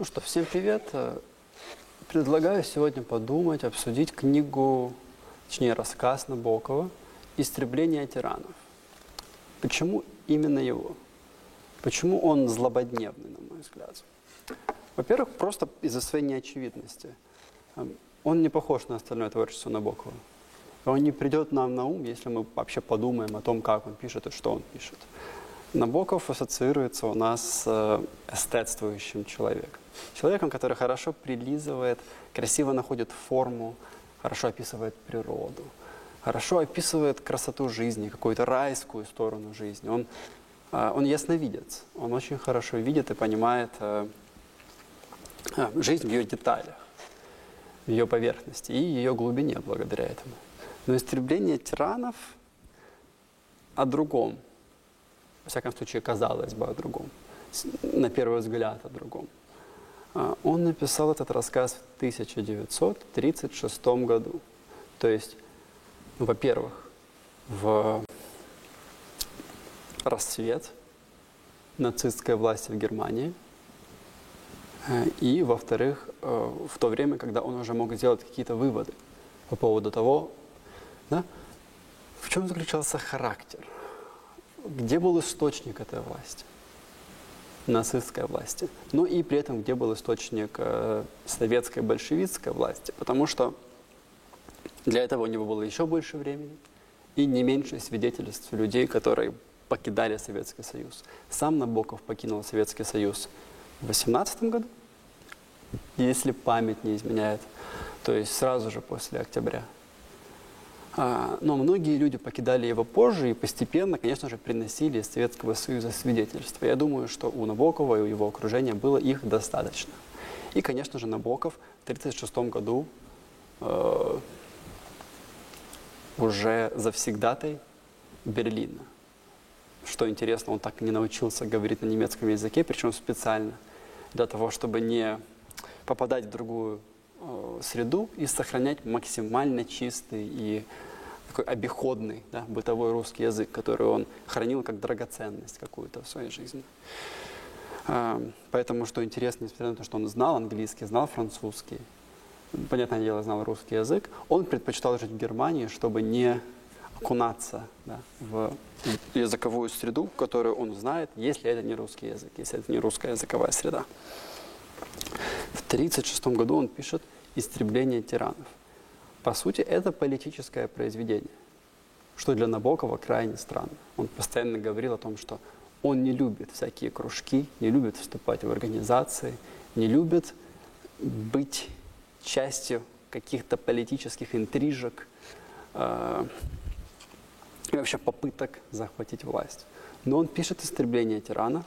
Ну что, всем привет. Э, Предлагаю сегодня подумать, обсудить книгу, точнее рассказ Набокова «Истребление тиранов». Почему именно его? Почему он злободневный, на мой взгляд? Во-первых, просто из-за своей неочевидности. Эм, Он не похож на остальное творчество Набокова. Он не придет нам на ум, если мы вообще подумаем о том, как он пишет и что он пишет. Набоков ассоциируется у нас с э, эстетствующим человеком. Человеком, который хорошо прилизывает, красиво находит форму, хорошо описывает природу, хорошо описывает красоту жизни, какую-то райскую сторону жизни. Он, э, он ясновидец, он очень хорошо видит и понимает э, э, жизнь в ее деталях, в ее поверхности и ее глубине благодаря этому. Но истребление тиранов о другом, во всяком случае, казалось бы о другом, на первый взгляд о другом. А, Он написал этот рассказ в 1936 году. То есть, ну, во-первых, в расцвет нацистской власти в Германии, Э, и, во-вторых, э, в то время, когда он уже мог сделать какие-то выводы по поводу того, да, в чем заключался характер, где был источник этой власти, нацистской власти, но и при этом где был источник э, советской большевистской власти, потому что для этого у него было еще больше времени и не меньше свидетельств людей, которые покидали Советский Союз. Сам Набоков покинул Советский Союз в 18 году, если память не изменяет, то есть сразу же после октября. А, Но многие люди покидали его позже и постепенно, конечно же, приносили из Советского Союза свидетельства. Я думаю, что у Набокова и у его окружения было их достаточно. И, конечно же, Набоков в 1936 году э, уже завсегдатай Берлина. Что интересно, он так и не научился говорить на немецком языке, причем специально, для того, чтобы не попадать в другую среду и сохранять максимально чистый и такой обиходный, да, бытовой русский язык, который он хранил как драгоценность какую-то в своей жизни. А, Поэтому, что интересно, несмотря на то, что он знал английский, знал французский, понятное дело, знал русский язык, он предпочитал жить в Германии, чтобы не окунаться да, в языковую среду, которую он знает, если это не русский язык, если это не русская языковая среда. В 1936 году он пишет «Истребление тиранов». По сути, это политическое произведение, что для Набокова крайне странно. Он постоянно говорил о том, что он не любит всякие кружки, не любит вступать в организации, не любит быть частью каких-то политических интрижек э, и вообще попыток захватить власть. Но он пишет «Истребление тиранов»,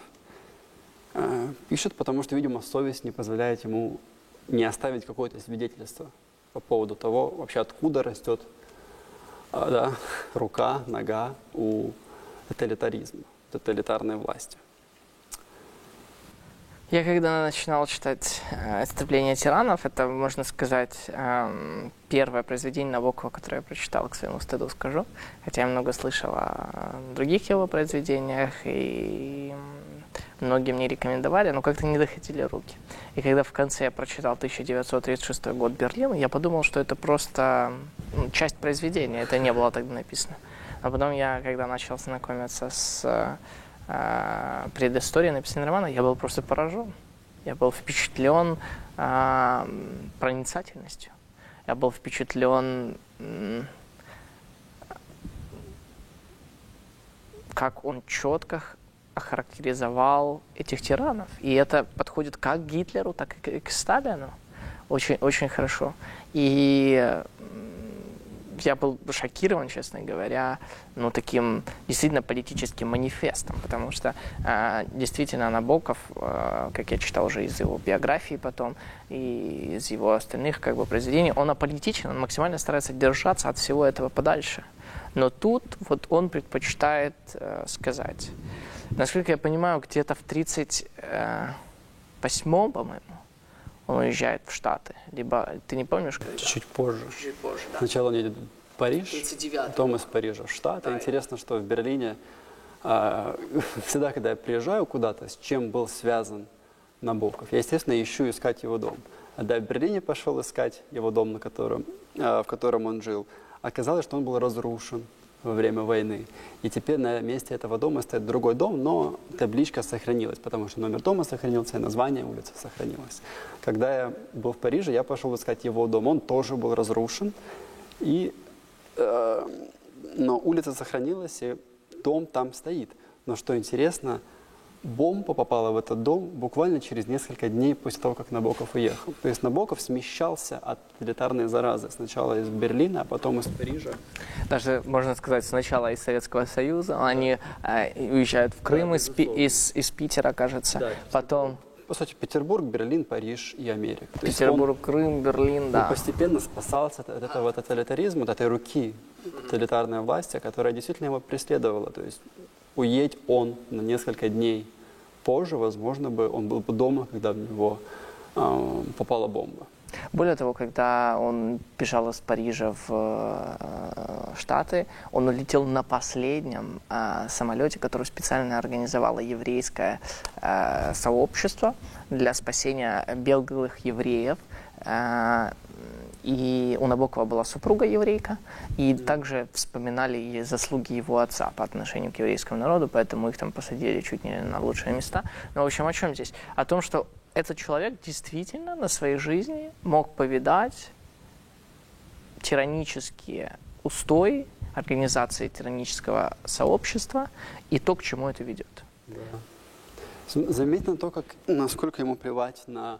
пишет, потому что, видимо, совесть не позволяет ему не оставить какое-то свидетельство по поводу того, вообще откуда растет а, да, рука, нога у тоталитаризма, тоталитарной власти. Я когда начинал читать э, «Истребление тиранов», это, можно сказать, эм, первое произведение Набокова, которое я прочитал, к своему стыду скажу. Хотя я много слышал о других его произведениях, и многие мне рекомендовали, но как-то не доходили руки. И когда в конце я прочитал 1936 год Берлин, я подумал, что это просто м, часть произведения, это не было тогда написано. А потом я, когда начал знакомиться с э, э, предысторией написания романа, я был просто поражен. Я был впечатлен э, проницательностью. Я был впечатлен, как он четко охарактеризовал этих тиранов. И это подходит как Гитлеру, так и к, Сталину. Очень, очень хорошо. И я был шокирован, честно говоря, ну, таким действительно политическим манифестом, потому что э, действительно Набоков, э, как я читал уже из его биографии потом, и из его остальных как бы, произведений, он аполитичен, он максимально старается держаться от всего этого подальше. Но тут вот он предпочитает э, сказать. Насколько я понимаю, где-то в 38-м, по-моему, он уезжает в Штаты. Либо, ты не помнишь, когда? Чуть позже. Чуть позже, да. Сначала он едет в Париж, 39-й потом из Парижа в Штаты. Да. Интересно, что в Берлине а, всегда, когда я приезжаю куда-то, с чем был связан Набоков. Я, естественно, ищу искать его дом. Когда в Берлине пошел искать его дом, на котором, э, в котором он жил, оказалось, что он был разрушен во время войны. И теперь на месте этого дома стоит другой дом, но табличка сохранилась, потому что номер дома сохранился, и название улицы сохранилось. Когда я был в Париже, я пошел искать его дом. Он тоже был разрушен, и, э, но улица сохранилась, и дом там стоит. Но что интересно, бомба попала в этот дом буквально через несколько дней после того, как Набоков уехал. То есть Набоков смещался от тоталитарной заразы. Сначала из Берлина, а потом из Парижа. Даже, можно сказать, сначала из Советского Союза. Они э, уезжают в Крым Да, из, из, из Питера, кажется. Да, Потом По сути, Петербург, Берлин, Париж и Америка. То Петербург, Крым, Берлин, он, да. он постепенно спасался от этого тоталитаризма, от этой руки тоталитарной власти, которая действительно его преследовала. То есть уедь он на несколько дней позже, возможно, бы он был бы дома, когда в него э, попала бомба. Более того, когда он бежал из Парижа в э, Штаты, он улетел на последнем э, самолете, который специально организовало еврейское э, сообщество для спасения белых евреев. И у Набокова была супруга еврейка, и также вспоминали и заслуги его отца по отношению к еврейскому народу, поэтому их там посадили чуть не на лучшие места. Но, в общем, о чем здесь? О том, что этот человек действительно на своей жизни мог повидать тиранические устои организации тиранического сообщества и то, к чему это ведет. З- Заметно то, как, насколько ему плевать на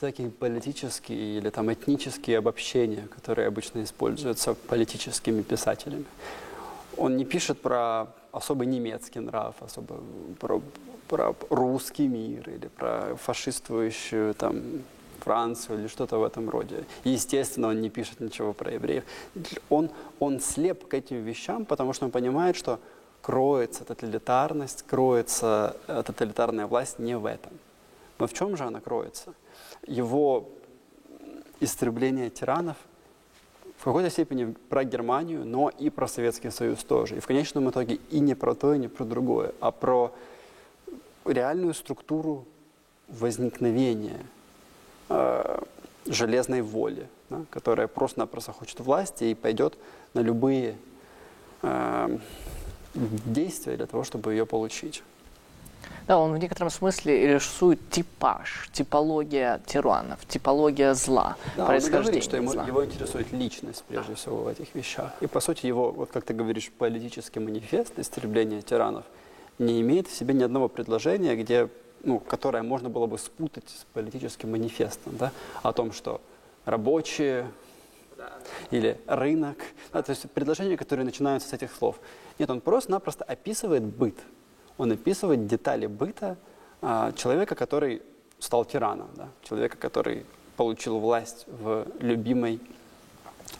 всякие политические или там этнические обобщения, которые обычно используются политическими писателями. Он не пишет про особо немецкий нрав, особо про, про русский мир или про фашистующую там Францию или что-то в этом роде. Естественно, он не пишет ничего про евреев. Он, он слеп к этим вещам, потому что он понимает, что кроется тоталитарность, кроется э, тоталитарная власть не в этом. Но в чем же она кроется? Его истребление тиранов в какой-то степени про Германию, но и про Советский Союз тоже. И в конечном итоге и не про то, и не про другое, а про реальную структуру возникновения э, железной воли, да, которая просто-напросто хочет власти и пойдет на любые э, действия для того, чтобы ее получить. Да, он в некотором смысле рисует типаж, типология тиранов, типология зла, Да, он происхождение говорит, что ему, зла. его интересует личность, прежде всего, в этих вещах. И, по сути, его, вот как ты говоришь, политический манифест истребления тиранов не имеет в себе ни одного предложения, где, ну, которое можно было бы спутать с политическим манифестом, да, о том, что рабочие или рынок, да, то есть предложения, которые начинаются с этих слов. Нет, он просто-напросто описывает быт. Он описывает детали быта а, человека, который стал тираном, да, человека, который получил власть в любимой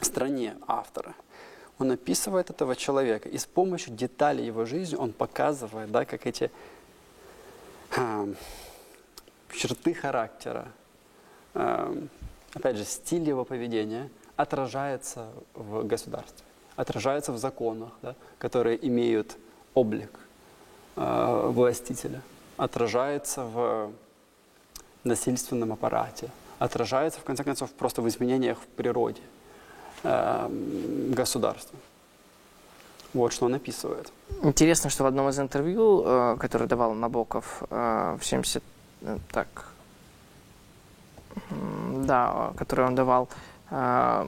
стране автора. Он описывает этого человека, и с помощью деталей его жизни он показывает, да, как эти а, черты характера, а, опять же, стиль его поведения отражается в государстве, отражается в законах, да, которые имеют облик властителя, отражается в насильственном аппарате, отражается, в конце концов, просто в изменениях в природе э, государства. Вот что он описывает. Интересно, что в одном из интервью, э, которое давал Набоков э, в 70... э, Так, да, которое он давал, э,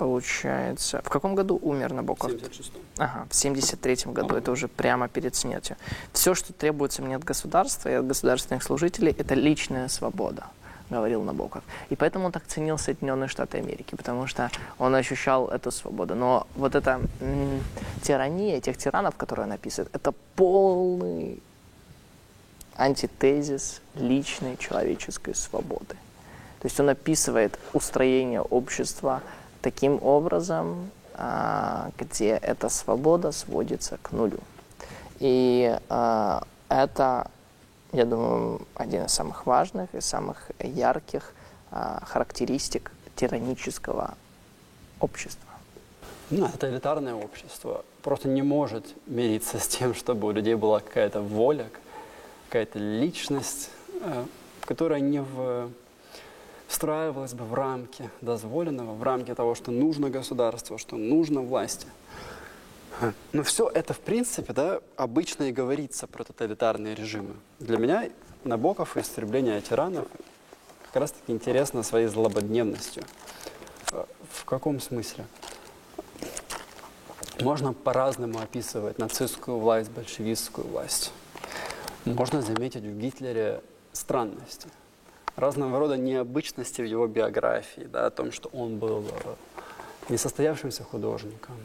получается... В каком году умер Набоков? 76-м. Ага, в 73 году, это уже прямо перед смертью. Все, что требуется мне от государства и от государственных служителей, это личная свобода, говорил Набоков. И поэтому он так ценил Соединенные Штаты Америки, потому что он ощущал эту свободу. Но вот эта м, тирания тех тиранов, которые он описывает, это полный антитезис личной человеческой свободы. То есть он описывает устроение общества таким образом, а, где эта свобода сводится к нулю. И а, это, я думаю, один из самых важных и самых ярких а, характеристик тиранического общества. Ну, тоталитарное общество просто не может мириться с тем, чтобы у людей была какая-то воля, какая-то личность, э, которая не в, встраивалась бы в рамки дозволенного, в рамки того, что нужно государству, что нужно власти. Но все это, в принципе, да, обычно и говорится про тоталитарные режимы. Для меня Набоков и истребление тиранов как раз-таки интересно своей злободневностью. В каком смысле? Можно по-разному описывать нацистскую власть, большевистскую власть. Можно заметить в Гитлере странности, разного рода необычности в его биографии, да, о том, что он был э, несостоявшимся художником,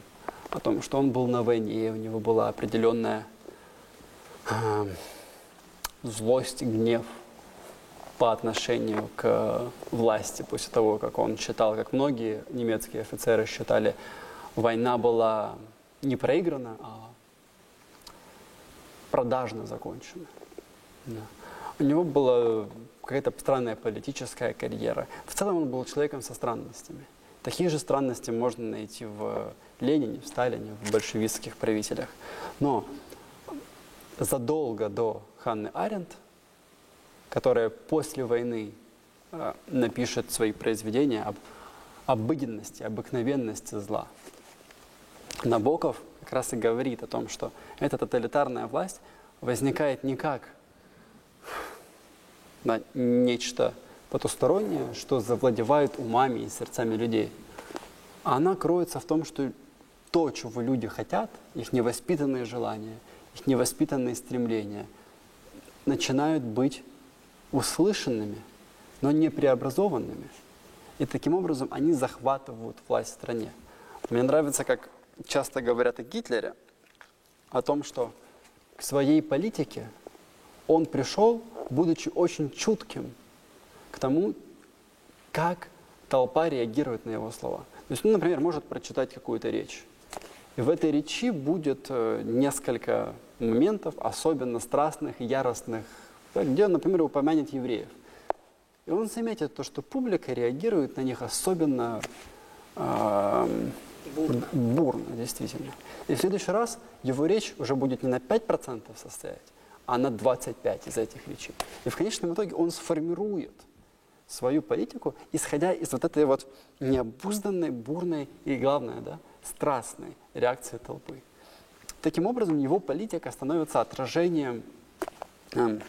о том, что он был на войне, у него была определенная э, злость, гнев по отношению к власти после того, как он считал, как многие немецкие офицеры считали, война была не проиграна, а продажно закончена. Да. У него была какая-то странная политическая карьера. В целом он был человеком со странностями. Такие же странности можно найти в Ленине, в Сталине, в большевистских правителях. Но задолго до Ханны Аренд, которая после войны э, напишет свои произведения об обыденности, обыкновенности зла, Набоков как раз и говорит о том, что эта тоталитарная власть возникает не как да, нечто потустороннее, что завладевает умами и сердцами людей. А она кроется в том, что то, чего люди хотят, их невоспитанные желания, их невоспитанные стремления, начинают быть услышанными, но не преобразованными. И таким образом они захватывают власть в стране. Мне нравится, как часто говорят о Гитлере, о том, что к своей политике он пришел, будучи очень чутким к тому, как толпа реагирует на его слова. То есть, ну, например, может прочитать какую-то речь. И в этой речи будет э, несколько моментов, особенно страстных яростных, где он, например, упомянет евреев. И он заметит то, что публика реагирует на них особенно э, бурно. бурно, действительно. И в следующий раз его речь уже будет не на 5% состоять, а на 25 из этих речей. И в конечном итоге он сформирует свою политику, исходя из вот этой вот необузданной, бурной и, главное, да, страстной реакции толпы. Таким образом, его политика становится отражением э,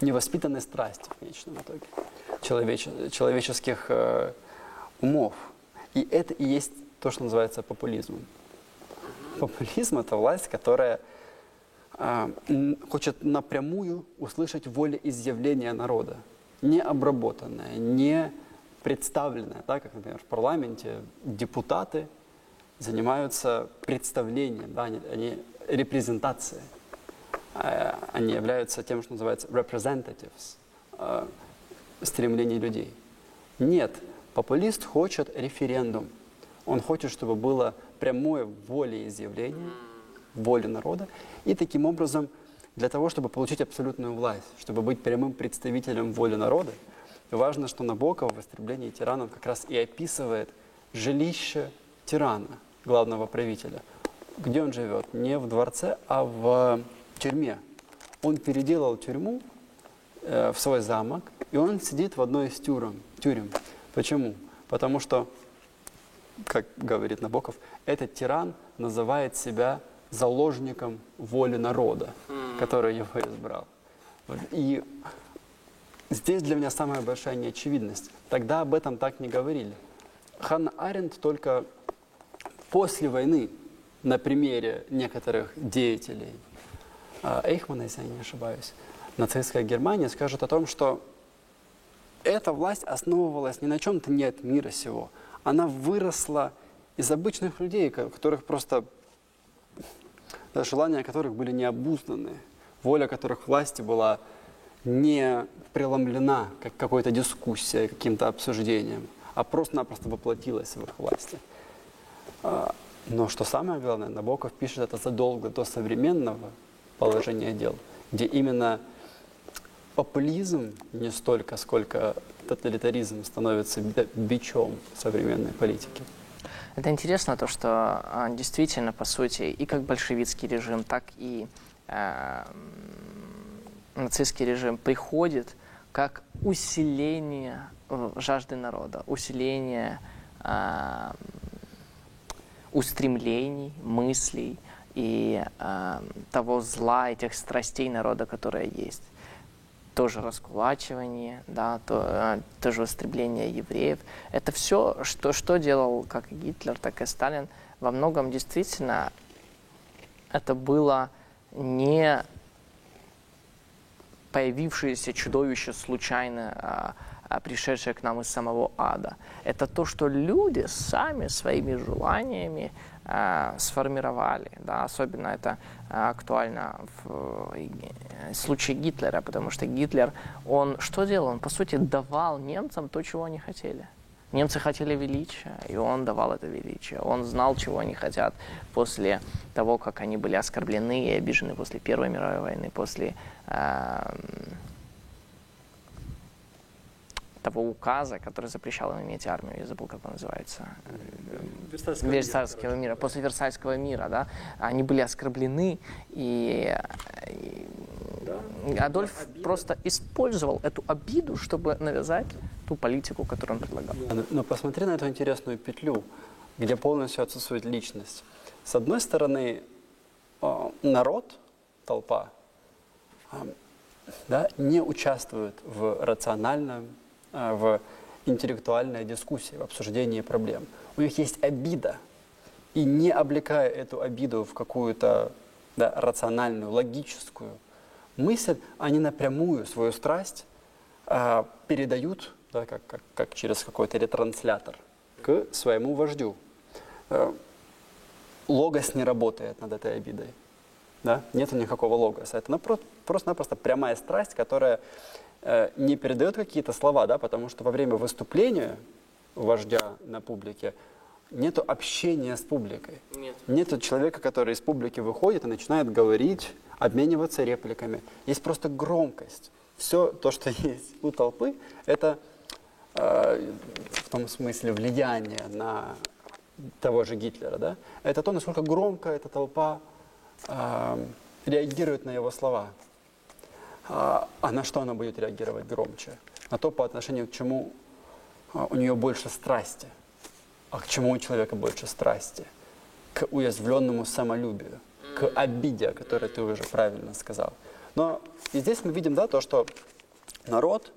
невоспитанной страсти в конечном итоге человеч, человеческих э, умов. И это и есть то, что называется популизмом. Популизм – это власть, которая э, хочет напрямую услышать волеизъявление народа, не обработанное, не представленное, так как, например, в парламенте депутаты занимаются представлением, да, они, они репрезентацией, э, они являются тем, что называется representatives, э, стремлений людей. Нет, Популист хочет референдум. Он хочет, чтобы было прямое волеизъявление, воли народа. И таким образом, для того, чтобы получить абсолютную власть, чтобы быть прямым представителем воли народа, важно, что Набоков в «Истреблении тиранов» как раз и описывает жилище тирана, главного правителя. Где он живет? Не в дворце, а в тюрьме. Он переделал тюрьму э, в свой замок, и он сидит в одной из тюрем. тюрем. Почему? Потому что, как говорит Набоков, этот тиран называет себя заложником воли народа, который его избрал. И здесь для меня самая большая неочевидность. Тогда об этом так не говорили. Ханна Аренд только после войны на примере некоторых деятелей а, Эйхмана, если я не ошибаюсь, нацистская Германия скажет о том, что эта власть основывалась не на чем-то не от мира сего. Она выросла из обычных людей, которых просто желания которых были необузданы, воля которых власти была не преломлена как какой-то дискуссией, каким-то обсуждением, а просто-напросто воплотилась в их власти. А, но что самое главное, Набоков пишет это задолго до современного положения дел, где именно популизм не столько, сколько тоталитаризм становится бичом современной политики. Это интересно, то, что а, действительно, по сути, и как большевистский режим, так и э, нацистский режим приходит как усиление жажды народа, усиление э, устремлений, мыслей и э, того зла, этих страстей народа, которые есть. Тоже раскулачивание, да, то, э, тоже устремление евреев. Это все, что, что делал как Гитлер, так и Сталин, во многом действительно это было не появившееся чудовище, случайно а, а, пришедшее к нам из самого ада. Это то, что люди сами своими желаниями а, сформировали. Да? Особенно это а, актуально в э, случае Гитлера, потому что Гитлер, он что делал? Он, по сути, давал немцам то, чего они хотели. Немцы хотели величия, и он давал это величие. Он знал, чего они хотят после того, как они были оскорблены и обижены после Первой мировой войны, после э, того указа, который запрещал им иметь армию. Я забыл, как он называется. Версальского, Версальского мира, мира. После Версальского мира, да. Они были оскорблены, и, и да. Адольф обида. просто использовал эту обиду, чтобы навязать ту политику, которую он предлагал. Но, но посмотри на эту интересную петлю, где полностью отсутствует личность. С одной стороны, э, народ, толпа, э, да, не участвует в рациональном, в интеллектуальной дискуссии, в обсуждении проблем. У них есть обида, и не облекая эту обиду в какую-то да, рациональную, логическую мысль, они напрямую свою страсть э, передают да, как, как, как через какой-то ретранслятор, к своему вождю. Э, логос не работает над этой обидой. Да? Нет никакого логоса. Это просто-напросто прямая страсть, которая э, не передает какие-то слова, да, потому что во время выступления вождя на публике нет общения с публикой. Нет. Нет человека, который из публики выходит и начинает говорить, обмениваться репликами. Есть просто громкость. Все то, что есть у толпы, это Э, в том смысле влияние на того же Гитлера, да, это то, насколько громко эта толпа э, реагирует на его слова. А, а на что она будет реагировать громче? На то, по отношению к чему а, у нее больше страсти. А к чему у человека больше страсти? К уязвленному самолюбию, к обиде, о которой ты уже правильно сказал. Но и здесь мы видим да, то, что народ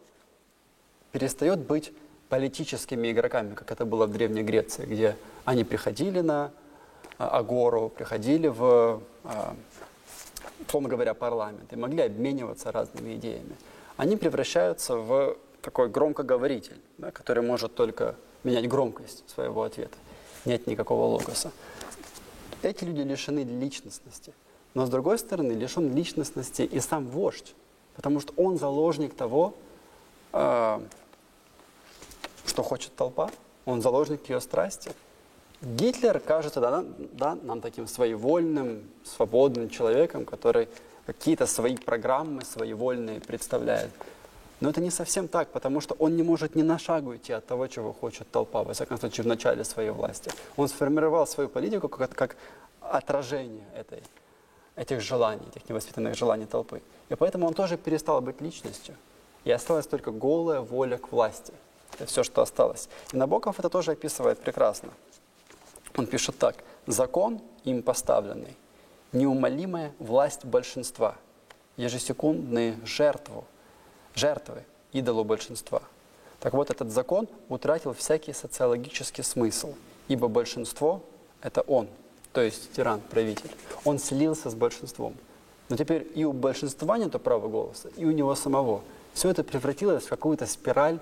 перестает быть политическими игроками, как это было в Древней Греции, где они приходили на а, Агору, приходили в, условно говоря, парламент и могли обмениваться разными идеями. Они превращаются в такой громкоговоритель, да, который может только менять громкость своего ответа. Нет никакого логоса. Эти люди лишены личностности. Но с другой стороны, лишен личностности и сам вождь, потому что он заложник того, э, что хочет толпа, он заложник ее страсти. Гитлер кажется да, да, нам таким своевольным, свободным человеком, который какие-то свои программы своевольные представляет. Но это не совсем так, потому что он не может ни на шагу идти от того, чего хочет толпа, во всяком случае, в начале своей власти. Он сформировал свою политику как, как отражение этой, этих желаний, этих невоспитанных желаний толпы. И поэтому он тоже перестал быть личностью. И осталась только голая воля к власти – это все, что осталось. И Набоков это тоже описывает прекрасно. Он пишет так. «Закон, им поставленный, неумолимая власть большинства, ежесекундные жертву, жертвы идолу большинства». Так вот, этот закон утратил всякий социологический смысл, ибо большинство – это он, то есть тиран, правитель. Он слился с большинством. Но теперь и у большинства нет права голоса, и у него самого. Все это превратилось в какую-то спираль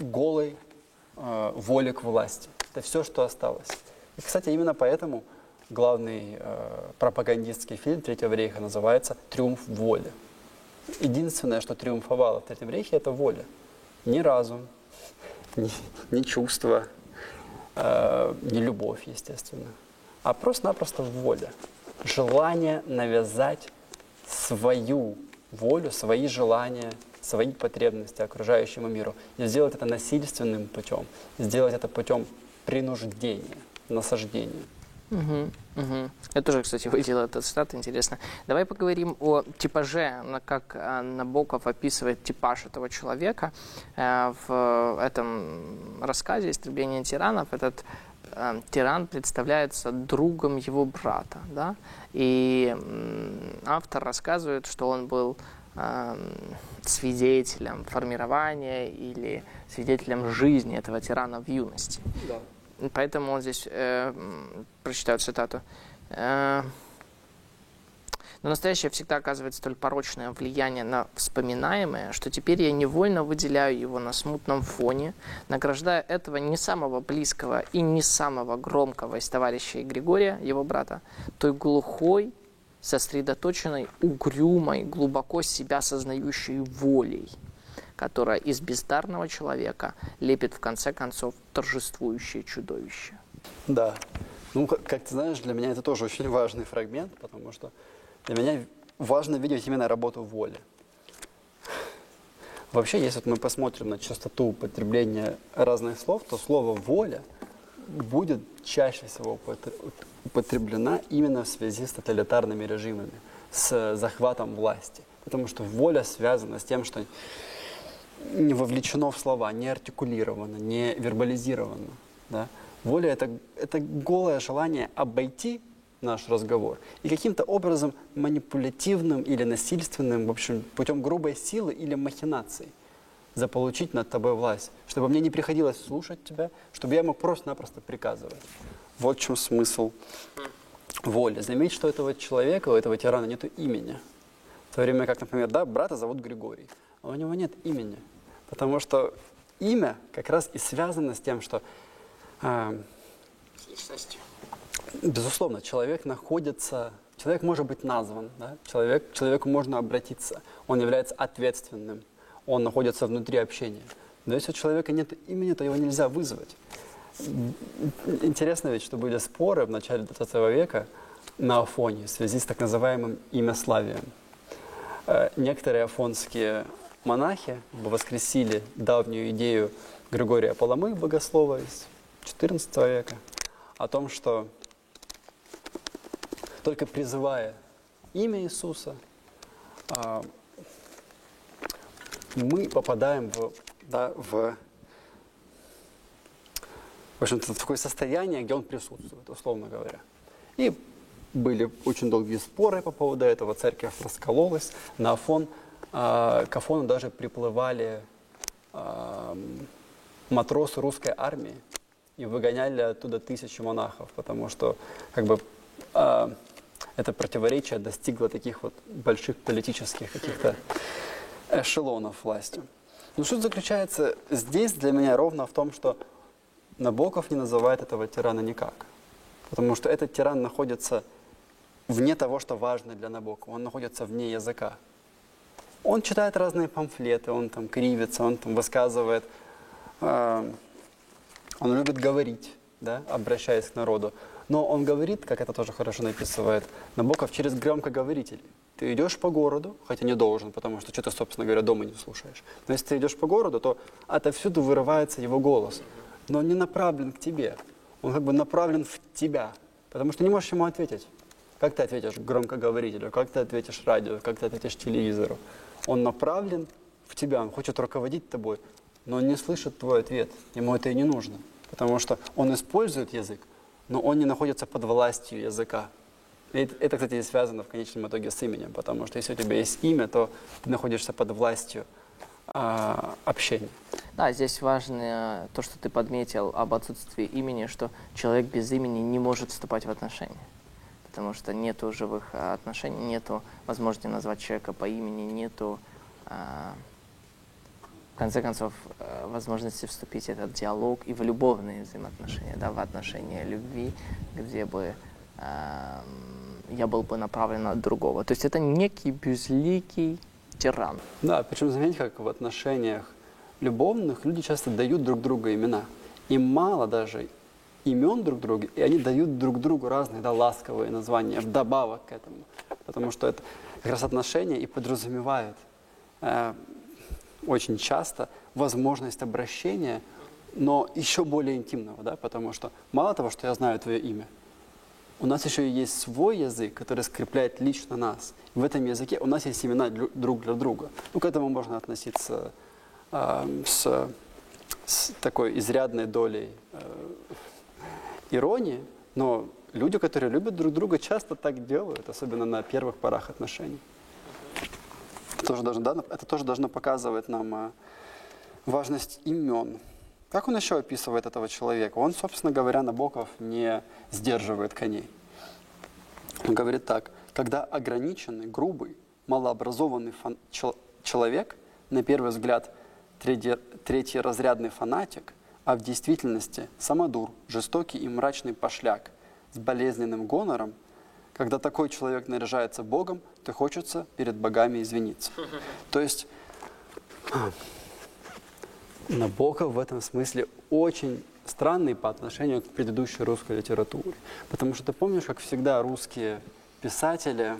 голой э, воли к власти. Это все, что осталось. И, кстати, именно поэтому главный э, пропагандистский фильм Третьего рейха называется «Триумф воли». Единственное, что триумфовало в Третьем рейхе, это воля. Не разум, не, не чувство, э, не любовь, естественно, а просто-напросто воля. Желание навязать свою волю, свои желания свои потребности окружающему миру, и сделать это насильственным путем, сделать это путем принуждения, насаждения. Угу, угу. Я тоже, кстати, выделил этот цитат, интересно. Давай поговорим о типаже, как э, Набоков описывает типаж этого человека. Э, в этом рассказе «Истребление тиранов» этот э, тиран представляется другом его брата. Да? И автор рассказывает, что он был свидетелем формирования или свидетелем жизни этого тирана в юности. Да. Поэтому он здесь, э, прочитаю цитату, э, но настоящее всегда оказывает столь порочное влияние на вспоминаемое, что теперь я невольно выделяю его на смутном фоне, награждая этого не самого близкого и не самого громкого из товарищей Григория, его брата, той глухой, сосредоточенной, угрюмой, глубоко себя сознающей волей – которая из бездарного человека лепит в конце концов торжествующее чудовище. Да. Ну, как ты знаешь, для меня это тоже очень важный фрагмент, потому что для меня важно видеть именно работу воли. Вообще, если мы посмотрим на частоту употребления разных слов, то слово «воля» будет чаще всего употреблена именно в связи с тоталитарными режимами, с захватом власти. Потому что воля связана с тем, что не вовлечено в слова, не артикулировано, не вербализировано. Да? Воля это, – это голое желание обойти наш разговор и каким-то образом манипулятивным или насильственным, в общем, путем грубой силы или махинаций заполучить над тобой власть, чтобы мне не приходилось слушать тебя, чтобы я мог просто-напросто приказывать. Вот в чем смысл воли. Заметь, что у этого человека, у этого тирана нет имени. В то время как, например, да, брата зовут Григорий, а у него нет имени – Потому что имя как раз и связано с тем, что, э, безусловно, человек находится, человек может быть назван, да? человек, к человеку можно обратиться, он является ответственным, он находится внутри общения. Но если у человека нет имени, то его нельзя вызвать. Интересно ведь, что были споры в начале 20 века на Афоне в связи с так называемым имяславием. Э, некоторые афонские монахи воскресили давнюю идею Григория Паламы, богослова из XIV века, о том, что только призывая имя Иисуса, а, мы попадаем в, да, в, в, общем-то, в такое состояние, где Он присутствует, условно говоря. И были очень долгие споры по поводу этого, церковь раскололась, на Афон – а, к Афону даже приплывали а, матросы русской армии и выгоняли оттуда тысячи монахов, потому что как бы а, это противоречие достигло таких вот больших политических каких-то эшелонов власти. Но суть заключается здесь для меня ровно в том, что Набоков не называет этого тирана никак. Потому что этот тиран находится вне того, что важно для Набокова. Он находится вне языка. Он читает разные памфлеты, он там кривится, он там высказывает, э, он любит говорить, да, обращаясь к народу. Но он говорит, как это тоже хорошо написывает Набоков, через громкоговоритель. Ты идешь по городу, хотя не должен, потому что что ты, собственно говоря, дома не слушаешь. Но если ты идешь по городу, то отовсюду вырывается его голос. Но он не направлен к тебе. Он как бы направлен в тебя, потому что не можешь ему ответить. Как ты ответишь громкоговорителю, как ты ответишь радио, как ты ответишь телевизору. Он направлен в тебя, он хочет руководить тобой, но он не слышит твой ответ. Ему это и не нужно. Потому что он использует язык, но он не находится под властью языка. И это, кстати, связано в конечном итоге с именем, потому что если у тебя есть имя, то ты находишься под властью а, общения. Да, здесь важно то, что ты подметил об отсутствии имени, что человек без имени не может вступать в отношения потому что нету живых а, отношений, нету возможности назвать человека по имени, нету, а, в конце концов, а, возможности вступить в этот диалог и в любовные взаимоотношения, да, в отношения любви, где бы я был бы направлен на другого. То есть это некий безликий тиран. Да, причем заметьте, как в отношениях любовных люди часто дают друг другу имена. Им мало даже имен друг другу, и они дают друг другу разные да, ласковые названия вдобавок к этому. Потому что это как раз отношения и подразумевает э, очень часто возможность обращения, но еще более интимного, да, потому что мало того, что я знаю твое имя, у нас еще есть свой язык, который скрепляет лично нас. В этом языке у нас есть имена друг для друга. Ну, к этому можно относиться э, с, с такой изрядной долей э, иронии, но люди, которые любят друг друга, часто так делают, особенно на первых порах отношений. Это тоже должно, да, это тоже должно показывать нам э, важность имен. Как он еще описывает этого человека? Он, собственно говоря, Набоков не сдерживает коней. Он говорит так, когда ограниченный, грубый, малообразованный фан- чел- человек, на первый взгляд третий, третий разрядный фанатик, а в действительности самодур, жестокий и мрачный пошляк с болезненным гонором, когда такой человек наряжается Богом, то хочется перед богами извиниться. То есть Набоков в этом смысле очень странный по отношению к предыдущей русской литературе. Потому что ты помнишь, как всегда русские писатели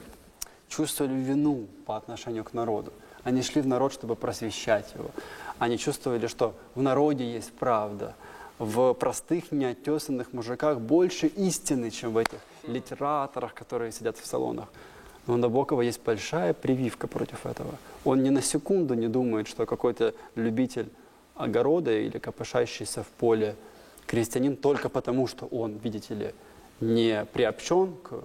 чувствовали вину по отношению к народу. Они шли в народ, чтобы просвещать его. Они чувствовали, что в народе есть правда. В простых неотесанных мужиках больше истины, чем в этих литераторах, которые сидят в салонах. Но у Набокова есть большая прививка против этого. Он ни на секунду не думает, что какой-то любитель огорода или копошащийся в поле крестьянин только потому, что он, видите ли, не приобщен к,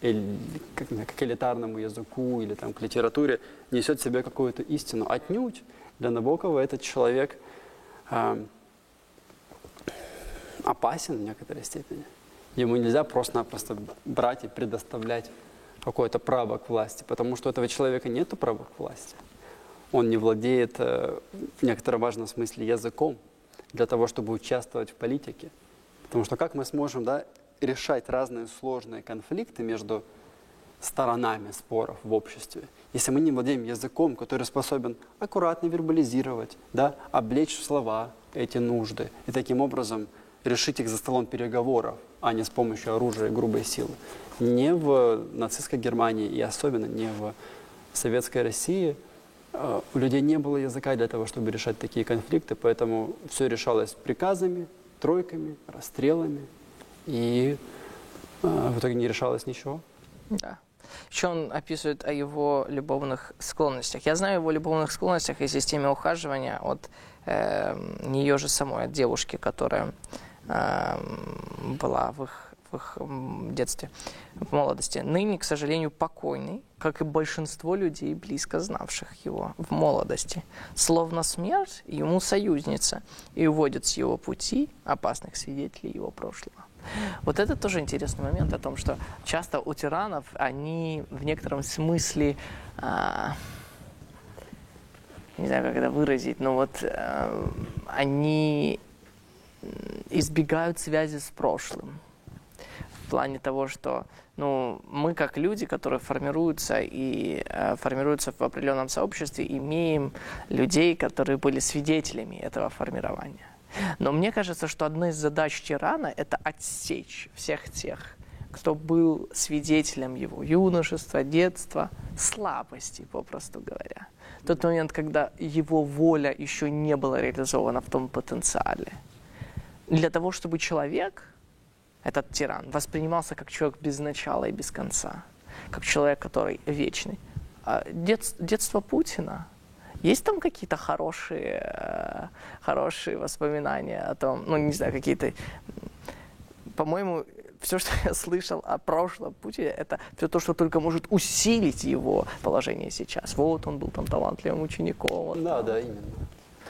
к, элитарному языку или там, к литературе, несет в себе какую-то истину. Отнюдь для Набокова этот человек э, опасен в некоторой степени. Ему нельзя просто-напросто брать и предоставлять какое-то право к власти, потому что у этого человека нет права к власти он не владеет э, в некотором важном смысле языком для того, чтобы участвовать в политике. Потому что как мы сможем да, решать разные сложные конфликты между сторонами споров в обществе, если мы не владеем языком, который способен аккуратно вербализировать, да, облечь в слова эти нужды и таким образом решить их за столом переговоров, а не с помощью оружия и грубой силы. Не в нацистской Германии и особенно не в советской России – а, у людей не было языка для того, чтобы решать такие конфликты, поэтому все решалось приказами, тройками, расстрелами, и э, в итоге не решалось ничего. Да. Еще он описывает о его любовных склонностях. Я знаю его любовных склонностях и системе ухаживания от э, нее же самой, от девушки, которая э, была в их в их детстве, в молодости. Ныне, к сожалению, покойный, как и большинство людей, близко знавших его в молодости. Словно смерть ему союзница и уводит с его пути опасных свидетелей его прошлого. Вот это тоже интересный момент о том, что часто у тиранов они в некотором смысле, а, не знаю, как это выразить, но вот а, они избегают связи с прошлым плане того, что ну, мы как люди, которые формируются и э, формируются в определенном сообществе, имеем людей, которые были свидетелями этого формирования. Но мне кажется, что одна из задач тирана – это отсечь всех тех, кто был свидетелем его юношества, детства, слабости, попросту говоря. Тот момент, когда его воля еще не была реализована в том потенциале. Для того, чтобы человек – этот тиран, воспринимался как человек без начала и без конца, как человек, который вечный. А дет, детство Путина, есть там какие-то хорошие, э, хорошие воспоминания о том, ну, не знаю, какие-то... По-моему, все, что я слышал о прошлом Путине, это все то, что только может усилить его положение сейчас. Вот он был там талантливым учеником. Вот да, там. да, именно.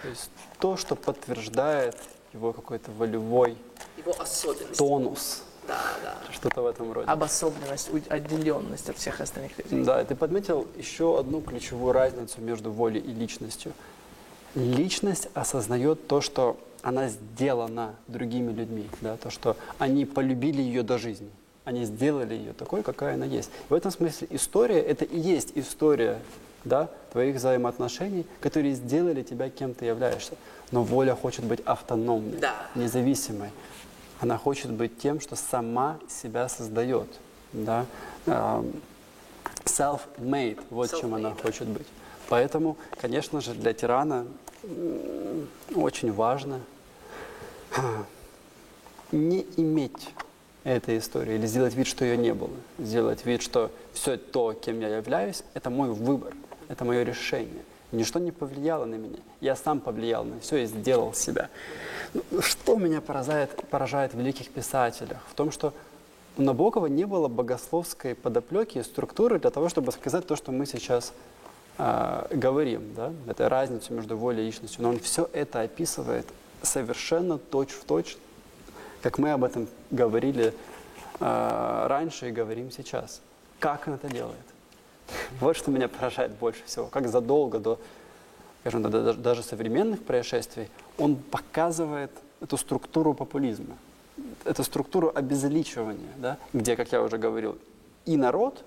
То есть то, что подтверждает его какой-то волевой его особенность. тонус. Да, да. Что-то в этом роде. Обособленность, отделенность от всех остальных людей. Да, ты подметил еще одну ключевую разницу между волей и личностью. Личность осознает то, что она сделана другими людьми, да, то, что они полюбили ее до жизни. Они сделали ее такой, какая она есть. В этом смысле история – это и есть история да, твоих взаимоотношений, которые сделали тебя кем ты являешься. Но воля хочет быть автономной, да. независимой. Она хочет быть тем, что сама себя создает. Да? Self-made, вот Self чем она хочет быть. Поэтому, конечно же, для тирана очень важно не иметь этой истории, или сделать вид, что ее не было, сделать вид, что все то, кем я являюсь, это мой выбор, это мое решение. Ничто не повлияло на меня. Я сам повлиял на все и сделал себя. Ну, что меня поражает, поражает в великих писателях? В том, что у Набокова не было богословской подоплеки и структуры для того, чтобы сказать то, что мы сейчас э, говорим. Да? Это разницу между волей и личностью. Но он все это описывает совершенно точь-в-точь, как мы об этом говорили э, раньше и говорим сейчас. Как он это делает? Вот что меня поражает больше всего. Как задолго до, скажем, до, даже современных происшествий он показывает эту структуру популизма, эту структуру обезличивания, да, где, как я уже говорил, и народ,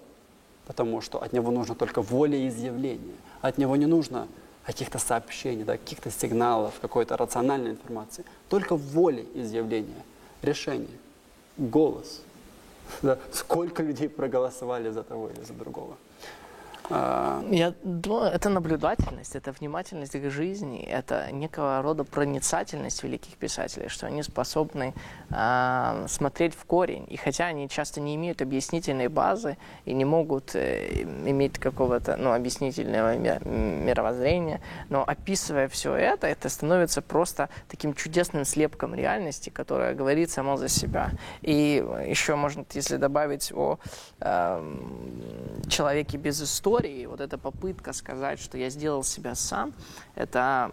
потому что от него нужно только волеизъявление, от него не нужно каких-то сообщений, да, каких-то сигналов, какой-то рациональной информации, только волеизъявление, решение, голос. Сколько людей проголосовали за того или за другого. Я думаю, это наблюдательность, это внимательность к жизни, это некого рода проницательность великих писателей, что они способны э, смотреть в корень. И хотя они часто не имеют объяснительной базы и не могут э, иметь какого-то ну, объяснительного мировоззрения, но описывая все это, это становится просто таким чудесным слепком реальности, которая говорит само за себя. И еще можно, если добавить о э, человеке без истории, истории, вот эта попытка сказать, что я сделал себя сам, это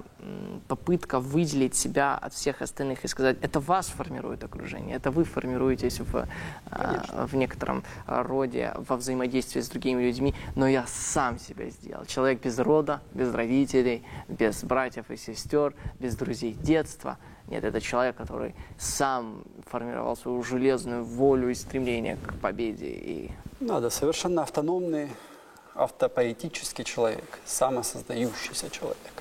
попытка выделить себя от всех остальных и сказать, это вас формирует окружение, это вы формируетесь в, а, в некотором роде во взаимодействии с другими людьми, но я сам себя сделал. Человек без рода, без родителей, без братьев и сестер, без друзей детства. Нет, это человек, который сам формировал свою железную волю и стремление к победе. И... Надо совершенно автономный автопоэтический человек, самосоздающийся человек.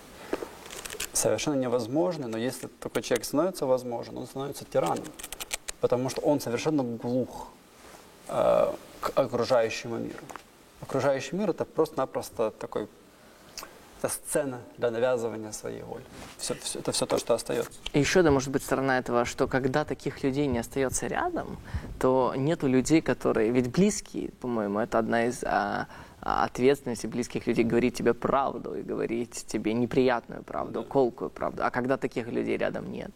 Совершенно невозможно, но если такой человек становится возможен, он становится тираном, потому что он совершенно глух э, к окружающему миру. Окружающий мир это просто-напросто такой это сцена для навязывания своей воли. Все, все, это все то, что остается. И еще, да, может быть, сторона этого, что когда таких людей не остается рядом, то нету людей, которые... Ведь близкие, по-моему, это одна из а, ответственности близких людей говорить тебе правду и говорить тебе неприятную правду, колкую правду. А когда таких людей рядом нет,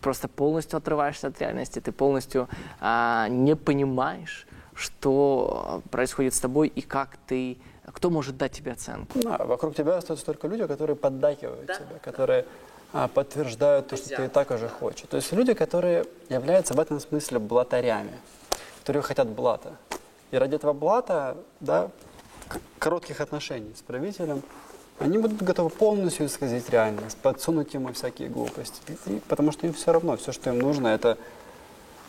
просто полностью отрываешься от реальности, ты полностью а, не понимаешь, что происходит с тобой и как ты, кто может дать тебе оценку. Да, вокруг тебя остаются только люди, которые поддакивают да, тебе, которые а, подтверждают то, что ты и так уже хочешь. То есть люди, которые являются в этом смысле блатарями, которые хотят блата. И ради этого блата, да, коротких отношений с правителем, они будут готовы полностью исказить реальность, подсунуть ему всякие глупости. И, потому что им все равно, все, что им нужно, это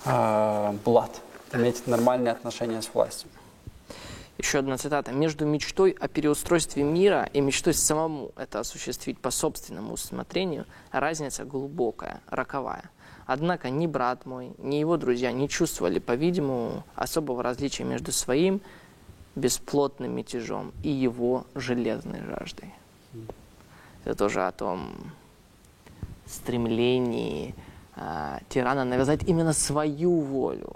э, блат, иметь нормальные отношения с властью. Еще одна цитата. «Между мечтой о переустройстве мира и мечтой самому это осуществить по собственному усмотрению разница глубокая, роковая. Однако ни брат мой, ни его друзья не чувствовали, по-видимому, особого различия между своим бесплотным мятежом и его железной жаждой. Это тоже о том стремлении э, тирана навязать именно свою волю.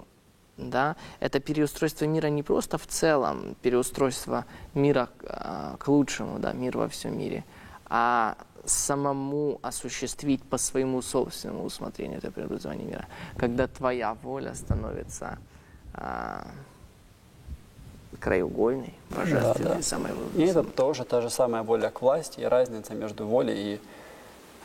Да? Это переустройство мира не просто в целом, переустройство мира э, к лучшему, да, мир во всем мире, а самому осуществить по своему собственному усмотрению это преобразование мира. Когда твоя воля становится э, краеугольный, божественный, да, да. самый И это тоже та же самая воля к власти и разница между волей и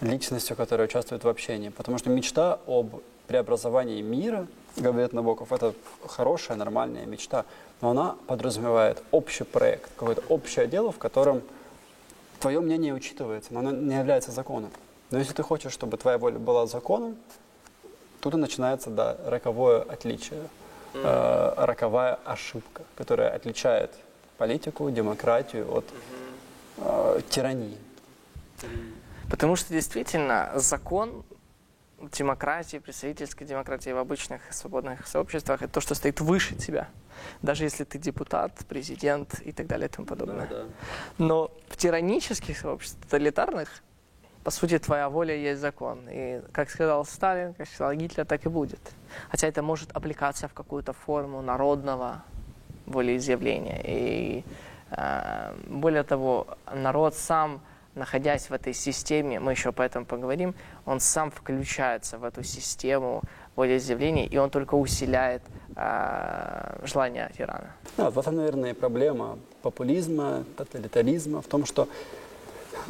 личностью, которая участвует в общении. Потому что мечта об преобразовании мира, говорит Набоков, это хорошая, нормальная мечта, но она подразумевает общий проект, какое-то общее дело, в котором твое мнение учитывается, но оно не является законом. Но если ты хочешь, чтобы твоя воля была законом, тут и начинается, да, роковое отличие э, роковая ошибка, которая отличает политику, демократию от э, тирании. Потому что действительно закон демократии, представительской демократии в обычных свободных сообществах, это то, что стоит выше тебя. Даже если ты депутат, президент и так далее и тому подобное. Да, да. Но в тиранических сообществах, тоталитарных, по сути, твоя воля есть закон. И, как сказал Сталин, как сказал Гитлер, так и будет. Хотя это может аппликация в какую-то форму народного волеизъявления. И э, более того, народ сам, находясь в этой системе, мы еще по этому поговорим, он сам включается в эту систему волеизъявлений, и он только усиляет э, желание тирана. Да, вот это, наверное, проблема популизма, тоталитаризма в том, что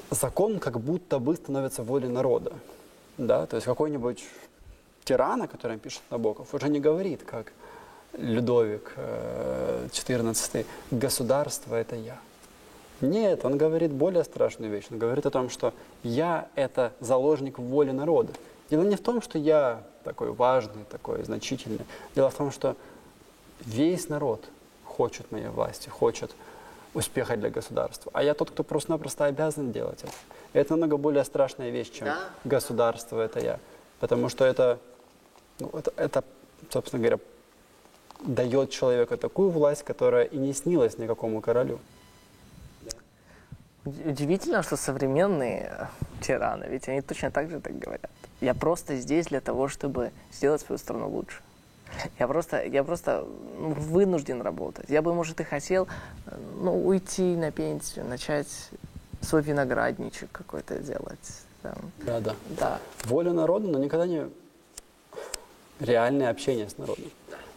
закон как будто бы становится волей народа. Да? То есть какой-нибудь тиран, о котором пишет Набоков, уже не говорит, как Людовик XIV, э, государство – это я. Нет, он говорит более страшную вещь. Он говорит о том, что я – это заложник воли народа. Дело не в том, что я такой важный, такой значительный. Дело в том, что весь народ хочет моей власти, хочет успеха для государства. А я тот, кто просто-напросто обязан делать это. И это намного более страшная вещь, чем да? государство, это я. Потому что это, ну, это, это, собственно говоря, дает человеку такую власть, которая и не снилась никакому королю. Удивительно, что современные тираны, ведь они точно так же так говорят. Я просто здесь для того, чтобы сделать свою страну лучше. Я просто, я просто ну, вынужден работать. Я бы, может, и хотел ну, уйти на пенсию, начать свой виноградничек какой-то делать. Там. Да, да. Да. Воля народа, но никогда не реальное общение с народом.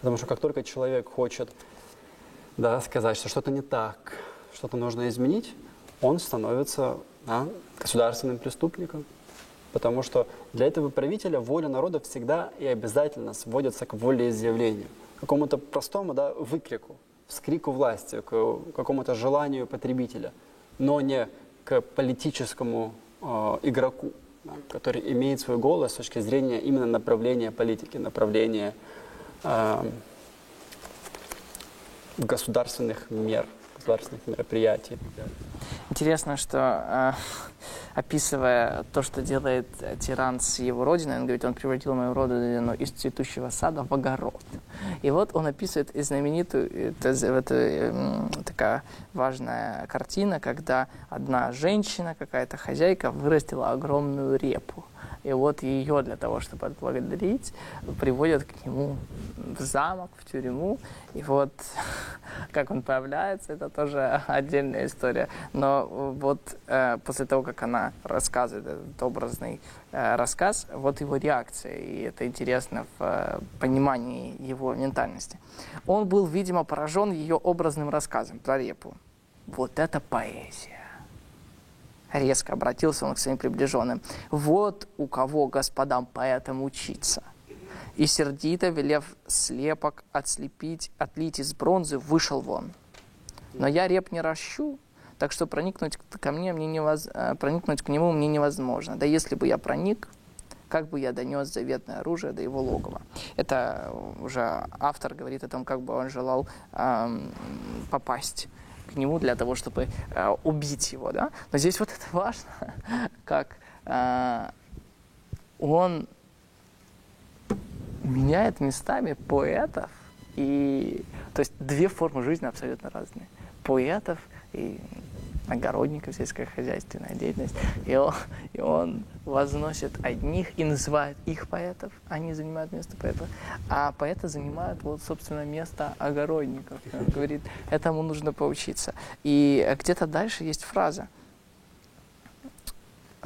Потому что как только человек хочет да, сказать, что что-то не так, что-то нужно изменить, он становится да, государственным преступником. Потому что для этого правителя воля народа всегда и обязательно сводится к волеизъявлению, к какому-то простому да, выкрику, вскрику власти, к какому-то желанию потребителя, но не к политическому э, игроку, да, который имеет свой голос с точки зрения именно направления политики, направления э, государственных мер, государственных мероприятий. Интересно, что э, описывая то, что делает тиран с его родиной, он говорит, он превратил мою родину из цветущего сада в огород. И вот он описывает и знаменитую, это, это э, такая важная картина, когда одна женщина, какая-то хозяйка, вырастила огромную репу. И вот ее для того, чтобы отблагодарить, приводят к нему в замок, в тюрьму. И вот как он появляется, это тоже отдельная история. Но вот э, после того, как она рассказывает этот образный э, рассказ, вот его реакция. И это интересно в э, понимании его ментальности. Он был, видимо, поражен ее образным рассказом про репу. Вот это поэзия резко обратился он к своим приближенным. «Вот у кого господам поэтам учиться». И сердито, велев слепок отслепить, отлить из бронзы, вышел вон. Но я реп не ращу, так что проникнуть ко мне мне невоз... Э, проникнуть к нему мне невозможно. Да если бы я проник, как бы я донес заветное оружие до его логова. Это уже автор говорит о том, как бы он желал эм, попасть к нему для того, чтобы э, убить его, да. Но здесь вот это важно, как э, он меняет местами поэтов и то есть две формы жизни абсолютно разные. Поэтов и огородников, сельскохозяйственная деятельность. И он, и он возносит одних и называет их поэтов, они занимают место поэтов, а поэты занимают вот, собственно, место огородников. Он говорит, этому нужно поучиться. И где-то дальше есть фраза,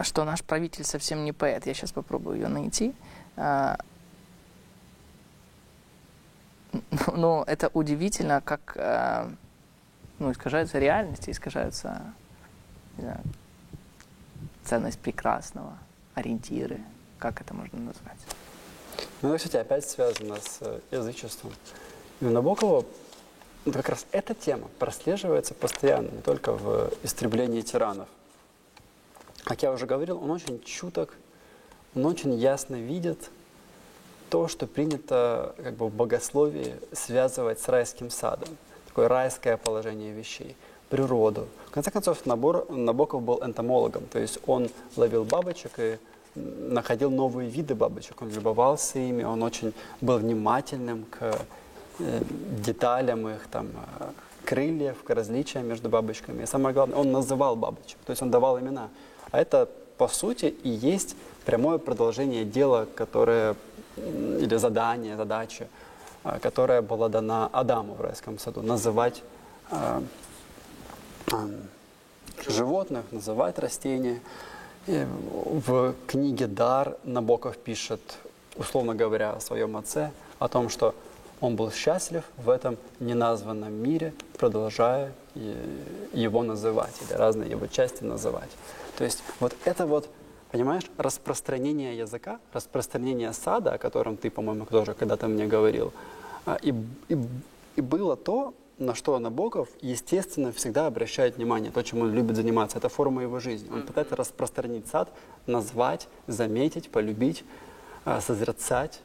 что наш правитель совсем не поэт. Я сейчас попробую ее найти. А, но это удивительно, как а, ну, искажаются реальности, искажаются знаю, ценность прекрасного, ориентиры, как это можно назвать. Ну, это, кстати, опять связано с э, язычеством. И у Набокова как раз эта тема прослеживается постоянно, не только в истреблении тиранов. Как я уже говорил, он очень чуток, он очень ясно видит то, что принято как бы, в богословии связывать с райским садом такое райское положение вещей, природу. В конце концов, Набор, Набоков был энтомологом, то есть он ловил бабочек и находил новые виды бабочек, он любовался ими, он очень был внимательным к э, деталям их, там, э, крыльев, к различиям между бабочками. И самое главное, он называл бабочек, то есть он давал имена. А это по сути, и есть прямое продолжение дела, которое, или задание, задача, которая была дана Адаму в райском саду, называть э, э, животных, называть растения. И в книге «Дар» Набоков пишет, условно говоря, о своем отце, о том, что он был счастлив в этом неназванном мире, продолжая его называть, или разные его части называть. То есть вот это вот, понимаешь, распространение языка, распространение сада, о котором ты, по-моему, тоже когда-то мне говорил, а, и, и, и было то, на что Набоков, естественно, всегда обращает внимание, то, чем он любит заниматься. Это форма его жизни. Он пытается распространить сад, назвать, заметить, полюбить, а, созерцать,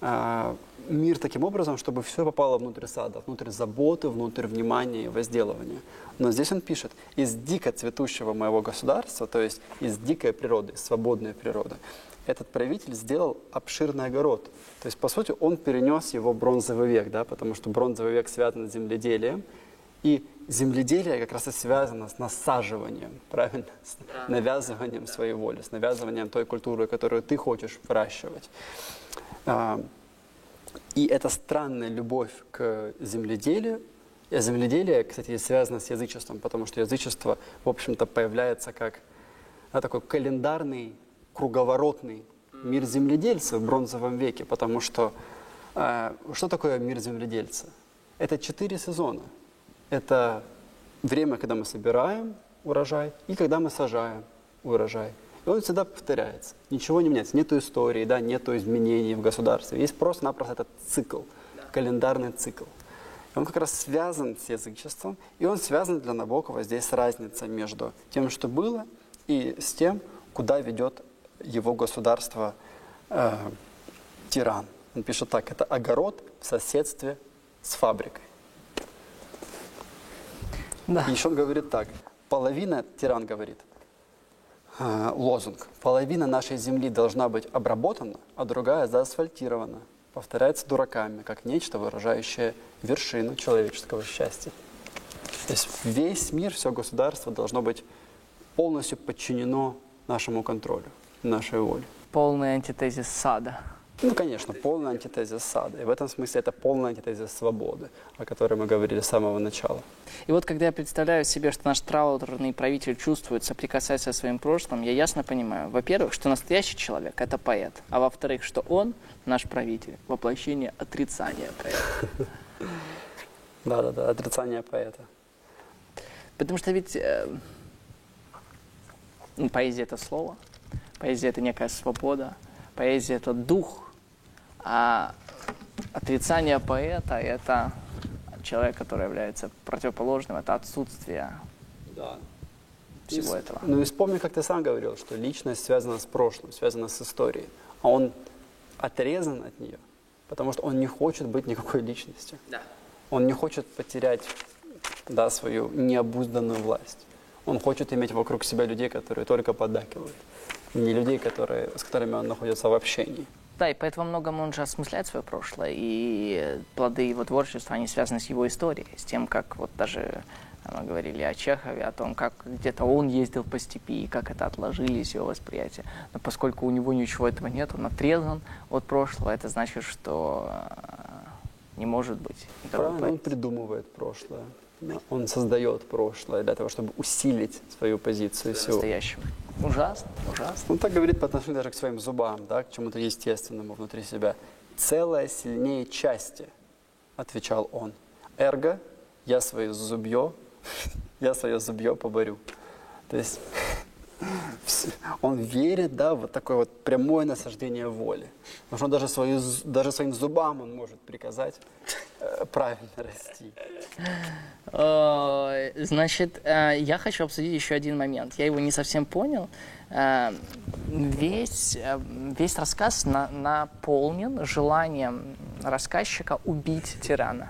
мир таким образом, чтобы все попало внутрь сада, внутрь заботы, внутрь внимания и возделывания. Но здесь он пишет, из дико цветущего моего государства, то есть из дикой природы, из свободной природы, этот правитель сделал обширный огород. То есть, по сути, он перенес его в бронзовый век, да, потому что бронзовый век связан с земледелием, и земледелие как раз и связано с насаживанием, правильно? С навязыванием своей воли, с навязыванием той культуры, которую ты хочешь выращивать. А, и эта странная любовь к земледелию, и земледелие, кстати, связано с язычеством, потому что язычество, в общем-то, появляется как да, такой календарный, круговоротный мир земледельца в бронзовом веке, потому что э, что такое мир земледельца? Это четыре сезона. Это время, когда мы собираем урожай и когда мы сажаем урожай. И он всегда повторяется. Ничего не меняется. Нету истории, да, нету изменений в государстве. Есть просто-напросто этот цикл, календарный цикл. И он как раз связан с язычеством, и он связан для Набокова здесь разница между тем, что было, и с тем, куда ведет его государство э, тиран. Он пишет так, это огород в соседстве с фабрикой. Да. И еще он говорит так, половина, тиран говорит, э, лозунг. Половина нашей земли должна быть обработана, а другая заасфальтирована. Повторяется дураками, как нечто, выражающее вершину человеческого счастья. То есть весь мир, все государство должно быть полностью подчинено нашему контролю, нашей воле. Полный антитезис сада. Ну, конечно, полный антитезис сада. И в этом смысле это полный антитезис свободы, о которой мы говорили с самого начала. И вот когда я представляю себе, что наш траурный правитель чувствует, соприкасаясь со своим прошлым, я ясно понимаю, во-первых, что настоящий человек – это поэт, а во-вторых, что он, наш правитель, воплощение отрицания поэта. Да-да-да, отрицание поэта. Потому что ведь э, ну, поэзия – это слово, поэзия – это некая свобода, поэзия – это дух, а отрицание поэта – это человек, который является противоположным, это отсутствие да. всего и, этого. Ну и вспомни, как ты сам говорил, что личность связана с прошлым, связана с историей, а он отрезан от нее, потому что он не хочет быть никакой личностью. Да. Он не хочет потерять да, свою необузданную власть. Он хочет иметь вокруг себя людей, которые только поддакивают, не людей, которые, с которыми он находится в общении. Да, и поэтому многом он же осмысляет свое прошлое, и плоды его творчества, они связаны с его историей, с тем, как вот даже мы говорили о Чехове, о том, как где-то он ездил по степи, и как это отложились его восприятия. Но поскольку у него ничего этого нет, он отрезан от прошлого, это значит, что э, не может быть. Правильно, он придумывает прошлое. Он создает прошлое для того, чтобы усилить свою позицию сегодня. Ужасно, ужасно. Он так говорит по отношению даже к своим зубам, да, к чему-то естественному внутри себя. Целое сильнее части, отвечал он. Эрго, я свое зубье, я свое зубье поборю. То есть он верит, да, в такое вот прямое насаждение воли. Потому что он даже, свою, даже своим зубам он может приказать правильно расти. Значит, э, я хочу обсудить еще один момент. Я его не совсем понял. Э, весь, э, весь рассказ на, наполнен желанием рассказчика убить тирана.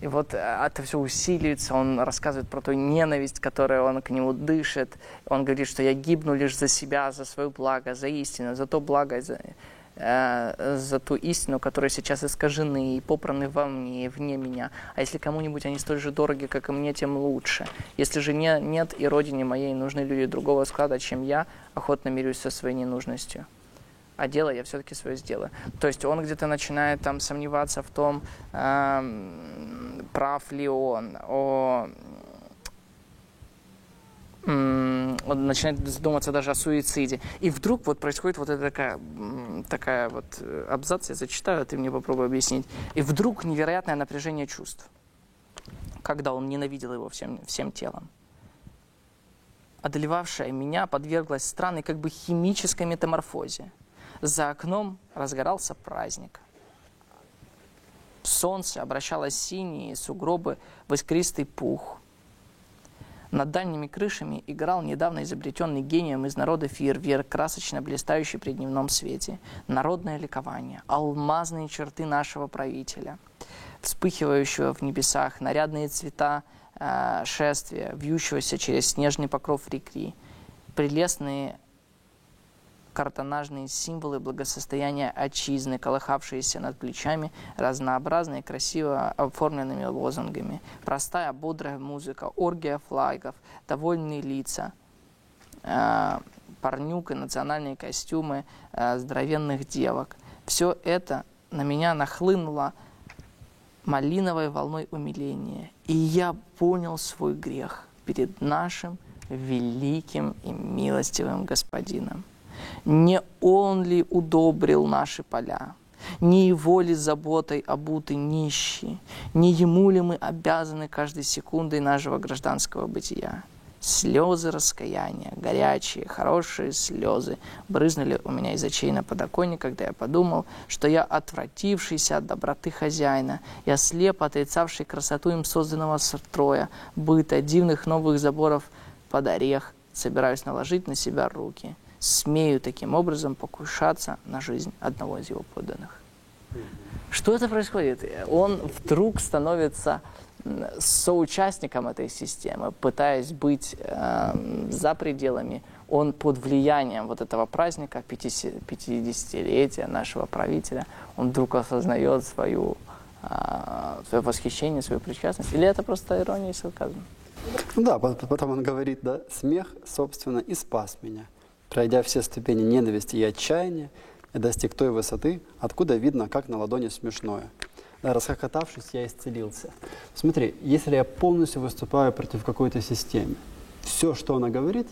И вот это все усиливается, он рассказывает про ту ненависть, которую он к нему дышит. Он говорит, что я гибну лишь за себя, за свое благо, за истину, за то благо, за, э, за ту истину, которая сейчас искажены и попраны во мне и вне меня. А если кому-нибудь они столь же дороги, как и мне, тем лучше. Если же не, нет и родине моей нужны люди другого склада, чем я, охотно мирюсь со своей ненужностью а дело я все-таки свое сделаю. То есть он где-то начинает там сомневаться в том, э, прав ли он, о, он начинает задумываться даже о суициде. И вдруг вот происходит вот эта такая, такая вот э, абзац, я зачитаю, а ты мне попробуй объяснить. И вдруг невероятное напряжение чувств, когда он ненавидел его всем, всем телом. Одолевавшая меня подверглась странной как бы химической метаморфозе. За окном разгорался праздник. Солнце обращало синие сугробы в искристый пух – над дальними крышами играл недавно изобретенный гением из народа фейерверк, красочно блистающий при дневном свете. Народное ликование, алмазные черты нашего правителя, вспыхивающего в небесах, нарядные цвета э, шествия, вьющегося через снежный покров реки, прелестные картонажные символы благосостояния отчизны, колыхавшиеся над плечами разнообразные, красиво оформленными лозунгами. Простая, бодрая музыка, оргия флагов, довольные лица, э, парнюк и национальные костюмы э, здоровенных девок. Все это на меня нахлынуло малиновой волной умиления. И я понял свой грех перед нашим великим и милостивым Господином. Не он ли удобрил наши поля? Не его ли заботой обуты нищие? Не ему ли мы обязаны каждой секундой нашего гражданского бытия? Слезы раскаяния, горячие, хорошие слезы брызнули у меня из очей на подоконник, когда я подумал, что я отвратившийся от доброты хозяина, я слепо отрицавший красоту им созданного строя, быта, дивных новых заборов под орех, собираюсь наложить на себя руки – смею таким образом покушаться на жизнь одного из его подданных. Что это происходит? Он вдруг становится соучастником этой системы, пытаясь быть э, за пределами, он под влиянием вот этого праздника, 50-летия нашего правителя, он вдруг осознает свою, э, свое восхищение, свою причастность. Или это просто ирония и сарказм? Да, потом он говорит, да, смех, собственно, и спас меня пройдя все ступени ненависти и отчаяния, я достиг той высоты, откуда видно, как на ладони смешное. Расхохотавшись, я исцелился. Смотри, если я полностью выступаю против какой-то системы, все, что она говорит,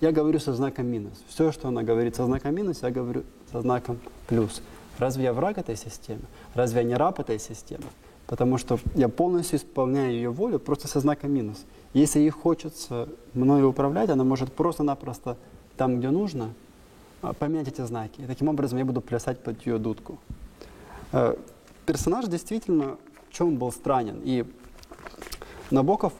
я говорю со знаком минус. Все, что она говорит со знаком минус, я говорю со знаком плюс. Разве я враг этой системы? Разве я не раб этой системы? Потому что я полностью исполняю ее волю просто со знаком минус. Если ей хочется мною управлять, она может просто-напросто там, где нужно, а, поменять эти знаки. И таким образом я буду плясать под ее дудку. Э, персонаж действительно в чем был странен. И Набоков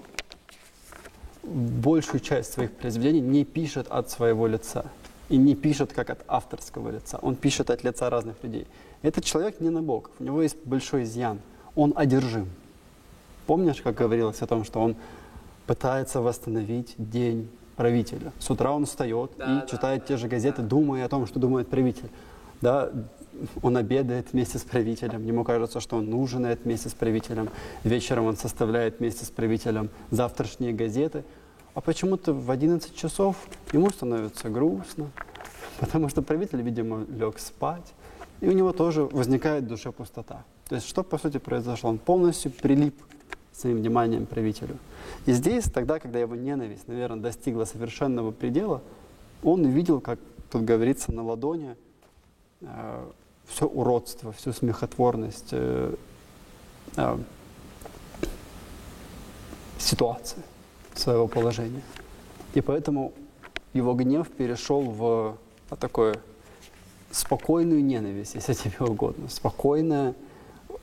большую часть своих произведений не пишет от своего лица. И не пишет как от авторского лица. Он пишет от лица разных людей. Этот человек не Набоков. У него есть большой изъян. Он одержим. Помнишь, как говорилось о том, что он пытается восстановить день правителя. С утра он встает да, и да, читает да, те же газеты, да. думая о том, что думает правитель. Да, он обедает вместе с правителем, ему кажется, что он ужинает вместе с правителем, вечером он составляет вместе с правителем завтрашние газеты, а почему-то в 11 часов ему становится грустно, потому что правитель, видимо, лег спать, и у него тоже возникает в душе пустота. То есть что, по сути, произошло? Он полностью прилип своим вниманием правителю. И здесь, тогда, когда его ненависть, наверное, достигла совершенного предела, он увидел, как тут говорится, на ладони э, все уродство, всю смехотворность э, э, ситуации, своего положения. И поэтому его гнев перешел в такое спокойную ненависть, если тебе угодно, спокойное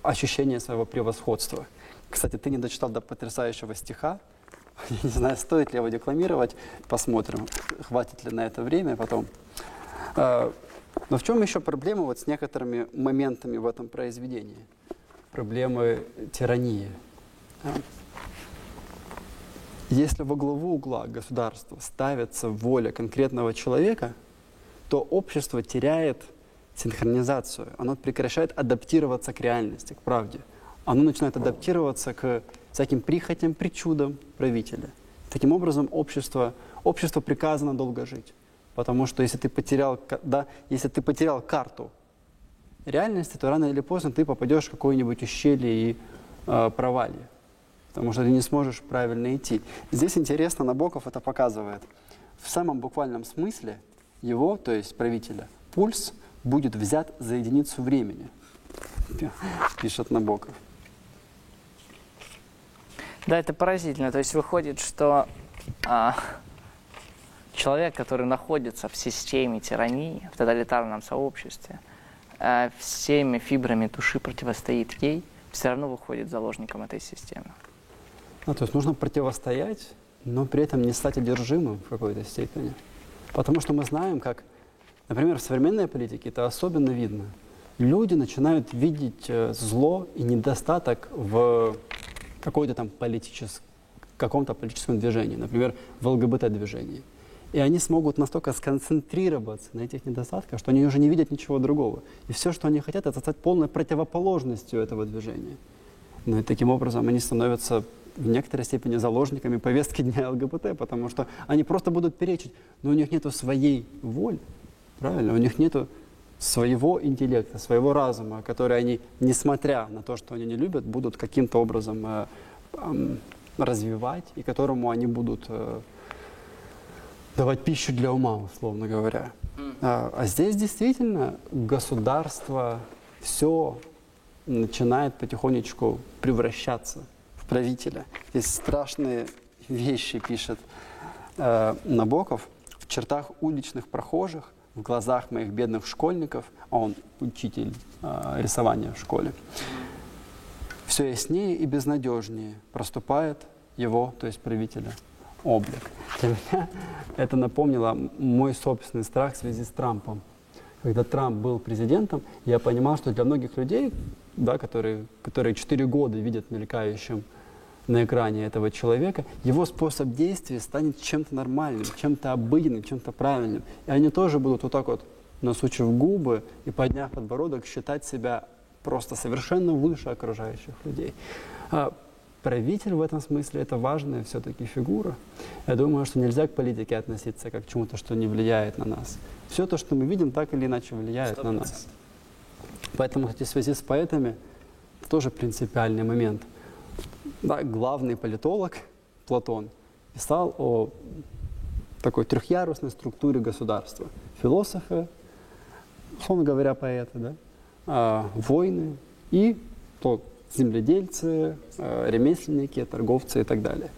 ощущение своего превосходства – кстати, ты не дочитал до потрясающего стиха. Я не знаю, стоит ли его декламировать. Посмотрим, хватит ли на это время потом. А, но в чем еще проблема вот с некоторыми моментами в этом произведении? Проблемы тирании. А? Если во главу угла государства ставится воля конкретного человека, то общество теряет синхронизацию, оно прекращает адаптироваться к реальности, к правде. Оно начинает адаптироваться к всяким прихотям, причудам правителя. Таким образом, общество, общество приказано долго жить. Потому что если ты потерял, да, если ты потерял карту реальности, то рано или поздно ты попадешь в какое-нибудь ущелье и э, провалье. Потому что ты не сможешь правильно идти. Здесь интересно, Набоков это показывает. В самом буквальном смысле его, то есть правителя, пульс будет взят за единицу времени, пишет Набоков. Да, это поразительно. То есть выходит, что а, человек, который находится в системе тирании, в тоталитарном сообществе, а, всеми фибрами души противостоит ей, все равно выходит заложником этой системы. Ну, то есть нужно противостоять, но при этом не стать одержимым в какой-то степени. Потому что мы знаем, как, например, в современной политике это особенно видно. Люди начинают видеть э, зло и недостаток в какой-то там политическом, каком-то политическом движении, например, в ЛГБТ-движении. И они смогут настолько сконцентрироваться на этих недостатках, что они уже не видят ничего другого. И все, что они хотят, это стать полной противоположностью этого движения. Ну и таким образом они становятся в некоторой степени заложниками повестки дня ЛГБТ, потому что они просто будут перечить, но у них нет своей воли, правильно? У них нет своего интеллекта, своего разума, который они, несмотря на то, что они не любят, будут каким-то образом э, эм, развивать и которому они будут э, давать пищу для ума, условно говоря. А, а здесь действительно государство все начинает потихонечку превращаться в правителя. Здесь страшные вещи пишет э, Набоков в чертах уличных прохожих, в глазах моих бедных школьников, а он учитель э, рисования в школе, все яснее и безнадежнее проступает его, то есть правителя, облик. Для меня это напомнило мой собственный страх в связи с Трампом. Когда Трамп был президентом, я понимал, что для многих людей, да, которые, которые 4 года видят мелькающим на экране этого человека, его способ действия станет чем-то нормальным, чем-то обыденным, чем-то правильным. И они тоже будут вот так вот, насучив губы и подняв подбородок, считать себя просто совершенно выше окружающих людей. А правитель в этом смысле это важная все-таки фигура. Я думаю, что нельзя к политике относиться как к чему-то, что не влияет на нас. Все то, что мы видим, так или иначе влияет на нас. Поэтому, кстати, в связи с поэтами, это тоже принципиальный момент. Да, главный политолог Платон писал о такой трехъярусной структуре государства. Философы, условно говоря, поэты, да? а, войны и то, земледельцы, э, ремесленники, торговцы и так далее.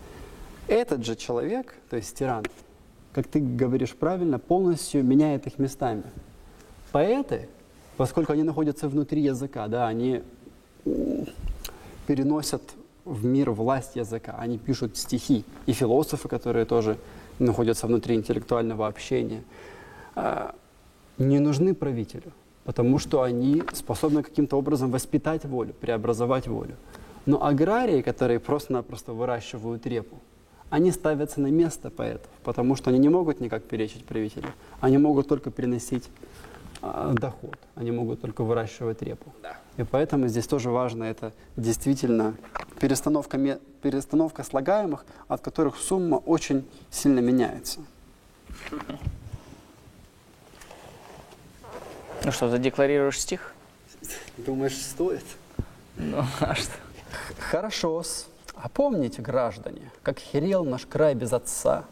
Этот же человек, то есть тиран, как ты говоришь правильно, полностью меняет их местами. Поэты, поскольку они находятся внутри языка, да, они переносят в мир власть языка, они пишут стихи. И философы, которые тоже находятся внутри интеллектуального общения, а, не нужны правителю потому что они способны каким-то образом воспитать волю, преобразовать волю. Но аграрии, которые просто-напросто выращивают репу, они ставятся на место поэтов, потому что они не могут никак перечить правителю. Они могут только приносить доход, они могут только выращивать репу. Да. И поэтому здесь тоже важно это действительно перестановка, перестановка слагаемых, от которых сумма очень сильно меняется. Ну что, задекларируешь стих? Думаешь, стоит? Ну, а что? Хорошо-с. А помните, граждане, как херел наш край без отца,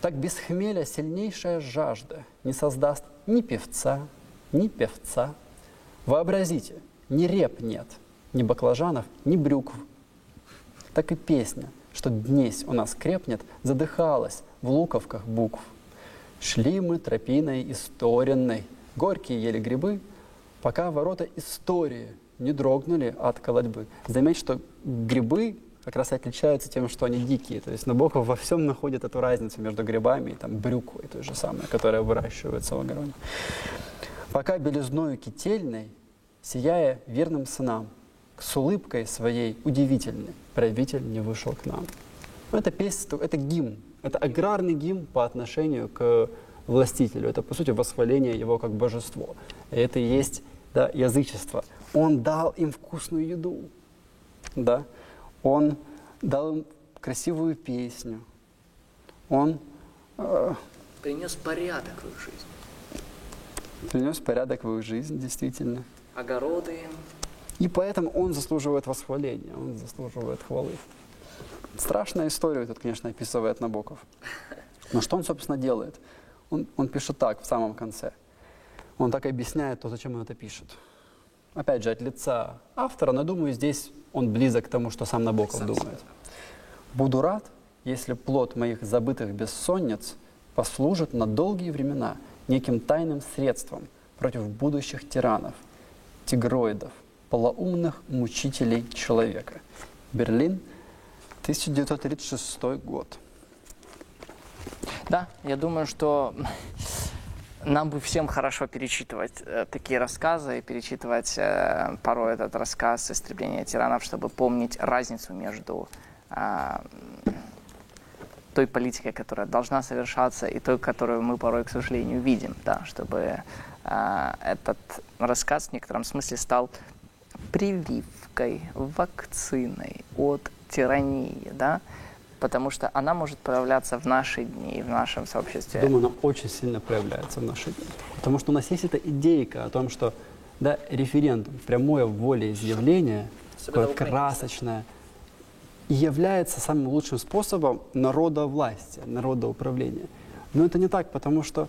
так без хмеля сильнейшая жажда не создаст ни певца, ни певца. Вообразите, ни реп нет, ни баклажанов, ни брюкв. Так и песня, что днесь у нас крепнет, задыхалась в луковках букв. Шли мы тропиной исторенной, горькие ели грибы, пока ворота истории не дрогнули от колодьбы. Заметь, что грибы как раз и отличаются тем, что они дикие. То есть Набоков во всем находит эту разницу между грибами и там, брюквой, той же самой, которая выращивается в огороде. Пока белизною кительной, сияя верным сынам, с улыбкой своей удивительной, правитель не вышел к нам. Ну, это песня, это гимн, это аграрный гимн по отношению к властителю. Это, по сути, восхваление его как божество. И это и есть да, язычество. Он дал им вкусную еду, да? Он дал им красивую песню, он э, принес порядок в их жизнь. Принес порядок в их жизнь, действительно. Огороды. И поэтому он заслуживает восхваления, он заслуживает хвалы. Страшная история тут, конечно, описывает Набоков. Но что он, собственно, делает? Он, он пишет так в самом конце. Он так объясняет то, зачем он это пишет. Опять же, от лица автора, но думаю, здесь он близок к тому, что сам Набоков сам думает. Буду рад, если плод моих забытых бессонниц послужит на долгие времена неким тайным средством против будущих тиранов, тигроидов, полоумных мучителей человека. Берлин, 1936 год. Да, я думаю, что нам бы всем хорошо перечитывать э, такие рассказы и перечитывать э, порой этот рассказ «Истребление тиранов», чтобы помнить разницу между э, той политикой, которая должна совершаться, и той, которую мы порой, к сожалению, видим, да, чтобы э, этот рассказ в некотором смысле стал прививкой, вакциной от тирании, да, потому что она может проявляться в наши дни, в нашем сообществе. Думаю, она очень сильно проявляется в наши дни. Потому что у нас есть эта идейка о том, что да, референдум, прямое волеизъявление, такое красочное, и является самым лучшим способом народа власти, народа управления. Но это не так, потому что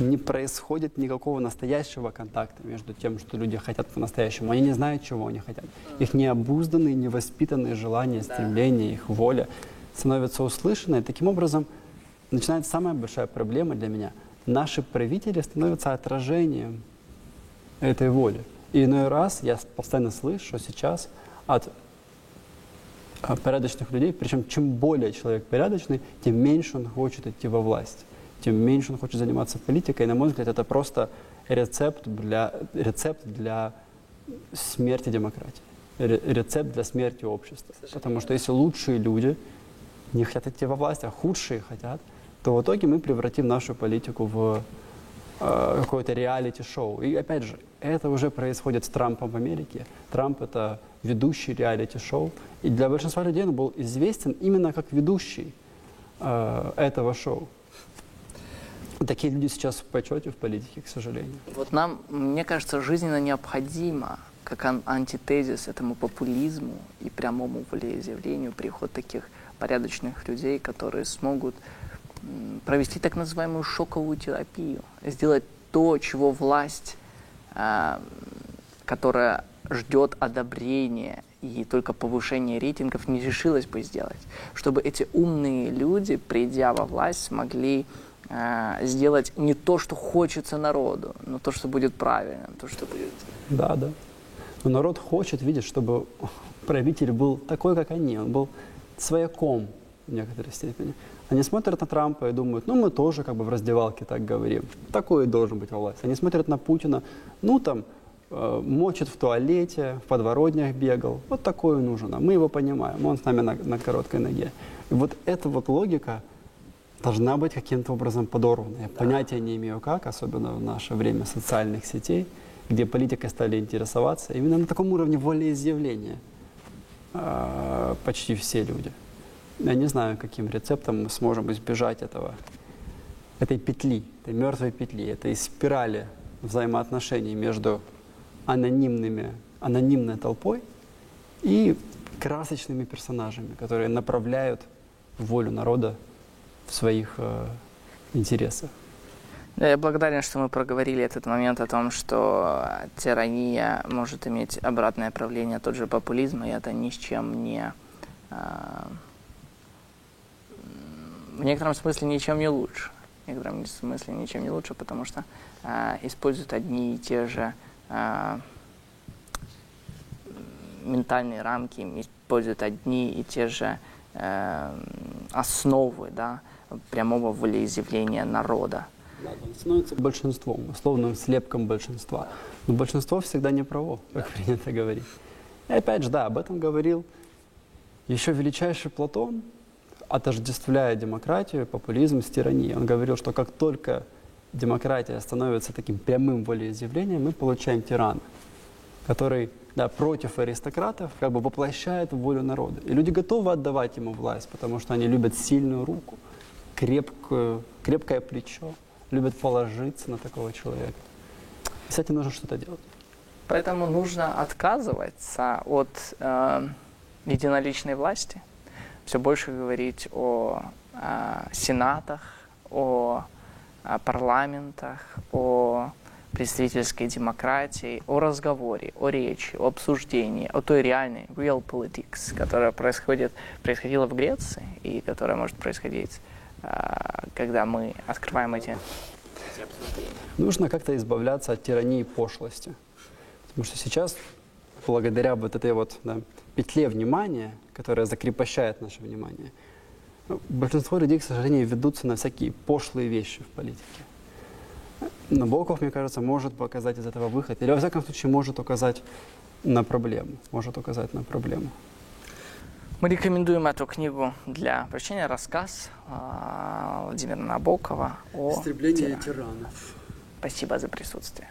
не происходит никакого настоящего контакта между тем, что люди хотят по-настоящему. Они не знают, чего они хотят. Их необузданные, невоспитанные желания, стремления, их воля становятся услышаны. И таким образом начинается самая большая проблема для меня. Наши правители становятся отражением этой воли. И иной раз я постоянно слышу, что сейчас от порядочных людей, причем чем более человек порядочный, тем меньше он хочет идти во власть тем меньше он хочет заниматься политикой. И, на мой взгляд, это просто рецепт для, рецепт для смерти демократии, рецепт для смерти общества. Потому что если лучшие люди не хотят идти во власть, а худшие хотят, то в итоге мы превратим нашу политику в э, какое-то реалити-шоу. И опять же, это уже происходит с Трампом в Америке. Трамп это ведущий реалити-шоу. И для большинства людей он был известен именно как ведущий э, этого шоу. Такие люди сейчас в почете в политике, к сожалению. Вот нам, мне кажется, жизненно необходимо, как ан антитезис этому популизму и прямому волеизъявлению, приход таких порядочных людей, которые смогут провести так называемую шоковую терапию, сделать то, чего власть, э, которая ждет одобрения и только повышения рейтингов, не решилась бы сделать. Чтобы эти умные люди, придя во власть, смогли сделать не то, что хочется народу, но то, что будет правильным, то, что будет... Да, да. Но народ хочет видеть, чтобы правитель был такой, как они. Он был свояком в некоторой степени. Они смотрят на Трампа и думают, ну мы тоже как бы в раздевалке так говорим. Такой должен быть власть. Они смотрят на Путина, ну там э, мочит в туалете, в подворотнях бегал. Вот такой нужен. А мы его понимаем. Он с нами на, на короткой ноге. И вот эта вот логика, должна быть каким-то образом подорвана. Я да. понятия не имею как, особенно в наше время социальных сетей, где политикой стали интересоваться. Именно на таком уровне волеизъявления э, почти все люди. Я не знаю, каким рецептом мы сможем избежать этого, этой петли, этой мертвой петли, этой спирали взаимоотношений между анонимными, анонимной толпой и красочными персонажами, которые направляют волю народа в своих э, интересах. Я благодарен, что мы проговорили этот момент о том, что тирания может иметь обратное правление, тот же популизм, и это ни с чем не... Э, в некотором смысле ничем не лучше. В некотором смысле ничем не лучше, потому что э, используют одни и те же э, ментальные рамки, используют одни и те же э, основы, да, прямого волеизъявления народа. Да, он становится большинством, условным слепком большинства. Но большинство всегда не право, как принято говорить. И опять же, да, об этом говорил еще величайший Платон, отождествляя демократию, популизм с тиранией. Он говорил, что как только демократия становится таким прямым волеизъявлением, мы получаем тирана, который да, против аристократов как бы воплощает волю народа. И люди готовы отдавать ему власть, потому что они любят сильную руку, крепкую, крепкое плечо, любят положиться на такого человека. И с этим нужно что-то делать. Поэтому нужно отказываться от э, единоличной власти, все больше говорить о э, сенатах, о, о парламентах, о представительской демократии, о разговоре, о речи, о обсуждении, о той реальной real politics, которая происходит, происходила в Греции и которая может происходить, э, когда мы открываем эти Нужно как-то избавляться от тирании и пошлости. Потому что сейчас, благодаря вот этой вот да, петле внимания, которая закрепощает наше внимание, ну, большинство людей, к сожалению, ведутся на всякие пошлые вещи в политике. Набоков, мне кажется, может показать из этого выход. Или, во всяком случае, может указать на проблему. Может указать на проблему. Мы рекомендуем эту книгу для прочтения, рассказ э, Владимира Набокова о Истребление тиранов. Спасибо за присутствие.